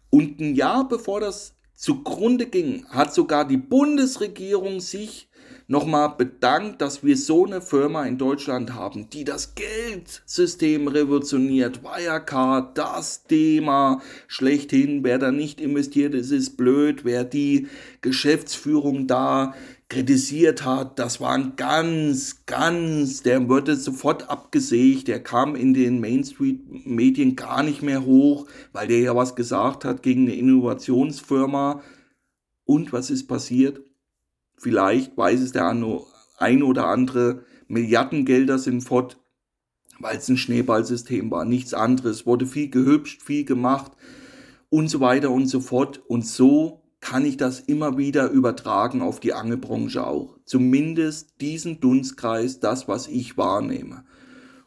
Und ein Jahr bevor das zugrunde ging, hat sogar die Bundesregierung sich nochmal bedankt, dass wir so eine Firma in Deutschland haben, die das Geldsystem revolutioniert. Wirecard, das Thema schlechthin. Wer da nicht investiert ist, ist blöd. Wer die Geschäftsführung da kritisiert hat, das war ein ganz, ganz, der wurde sofort abgesägt, der kam in den Mainstream-Medien gar nicht mehr hoch, weil der ja was gesagt hat gegen eine Innovationsfirma. Und was ist passiert? Vielleicht weiß es der ein oder andere, Milliardengelder sind fort, weil es ein Schneeballsystem war. Nichts anderes. Wurde viel gehübscht, viel gemacht und so weiter und so fort. Und so kann ich das immer wieder übertragen auf die Angelbranche auch. Zumindest diesen Dunstkreis, das, was ich wahrnehme.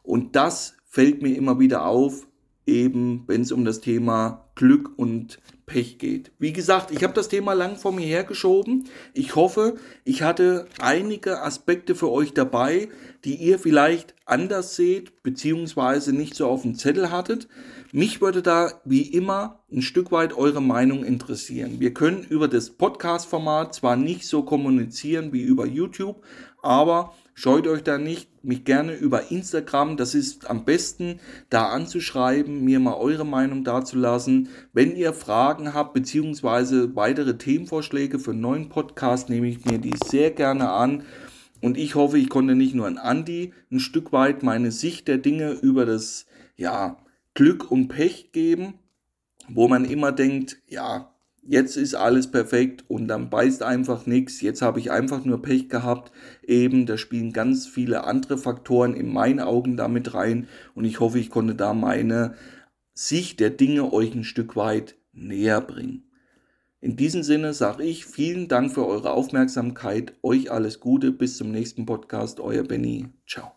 Und das fällt mir immer wieder auf, eben wenn es um das Thema Glück und Pech geht. Wie gesagt, ich habe das Thema lang vor mir hergeschoben. Ich hoffe, ich hatte einige Aspekte für euch dabei, die ihr vielleicht anders seht, beziehungsweise nicht so auf dem Zettel hattet. Mich würde da wie immer ein Stück weit eure Meinung interessieren. Wir können über das Podcast-Format zwar nicht so kommunizieren wie über YouTube, aber Scheut euch da nicht, mich gerne über Instagram, das ist am besten, da anzuschreiben, mir mal eure Meinung dazulassen. Wenn ihr Fragen habt, beziehungsweise weitere Themenvorschläge für einen neuen Podcast, nehme ich mir die sehr gerne an. Und ich hoffe, ich konnte nicht nur an Andi ein Stück weit meine Sicht der Dinge über das, ja, Glück und Pech geben, wo man immer denkt, ja, jetzt ist alles perfekt und dann beißt einfach nichts, jetzt habe ich einfach nur Pech gehabt. Eben, da spielen ganz viele andere Faktoren in meinen Augen damit rein und ich hoffe, ich konnte da meine Sicht der Dinge euch ein Stück weit näher bringen. In diesem Sinne sage ich vielen Dank für eure Aufmerksamkeit, euch alles Gute, bis zum nächsten Podcast, euer Benny, ciao.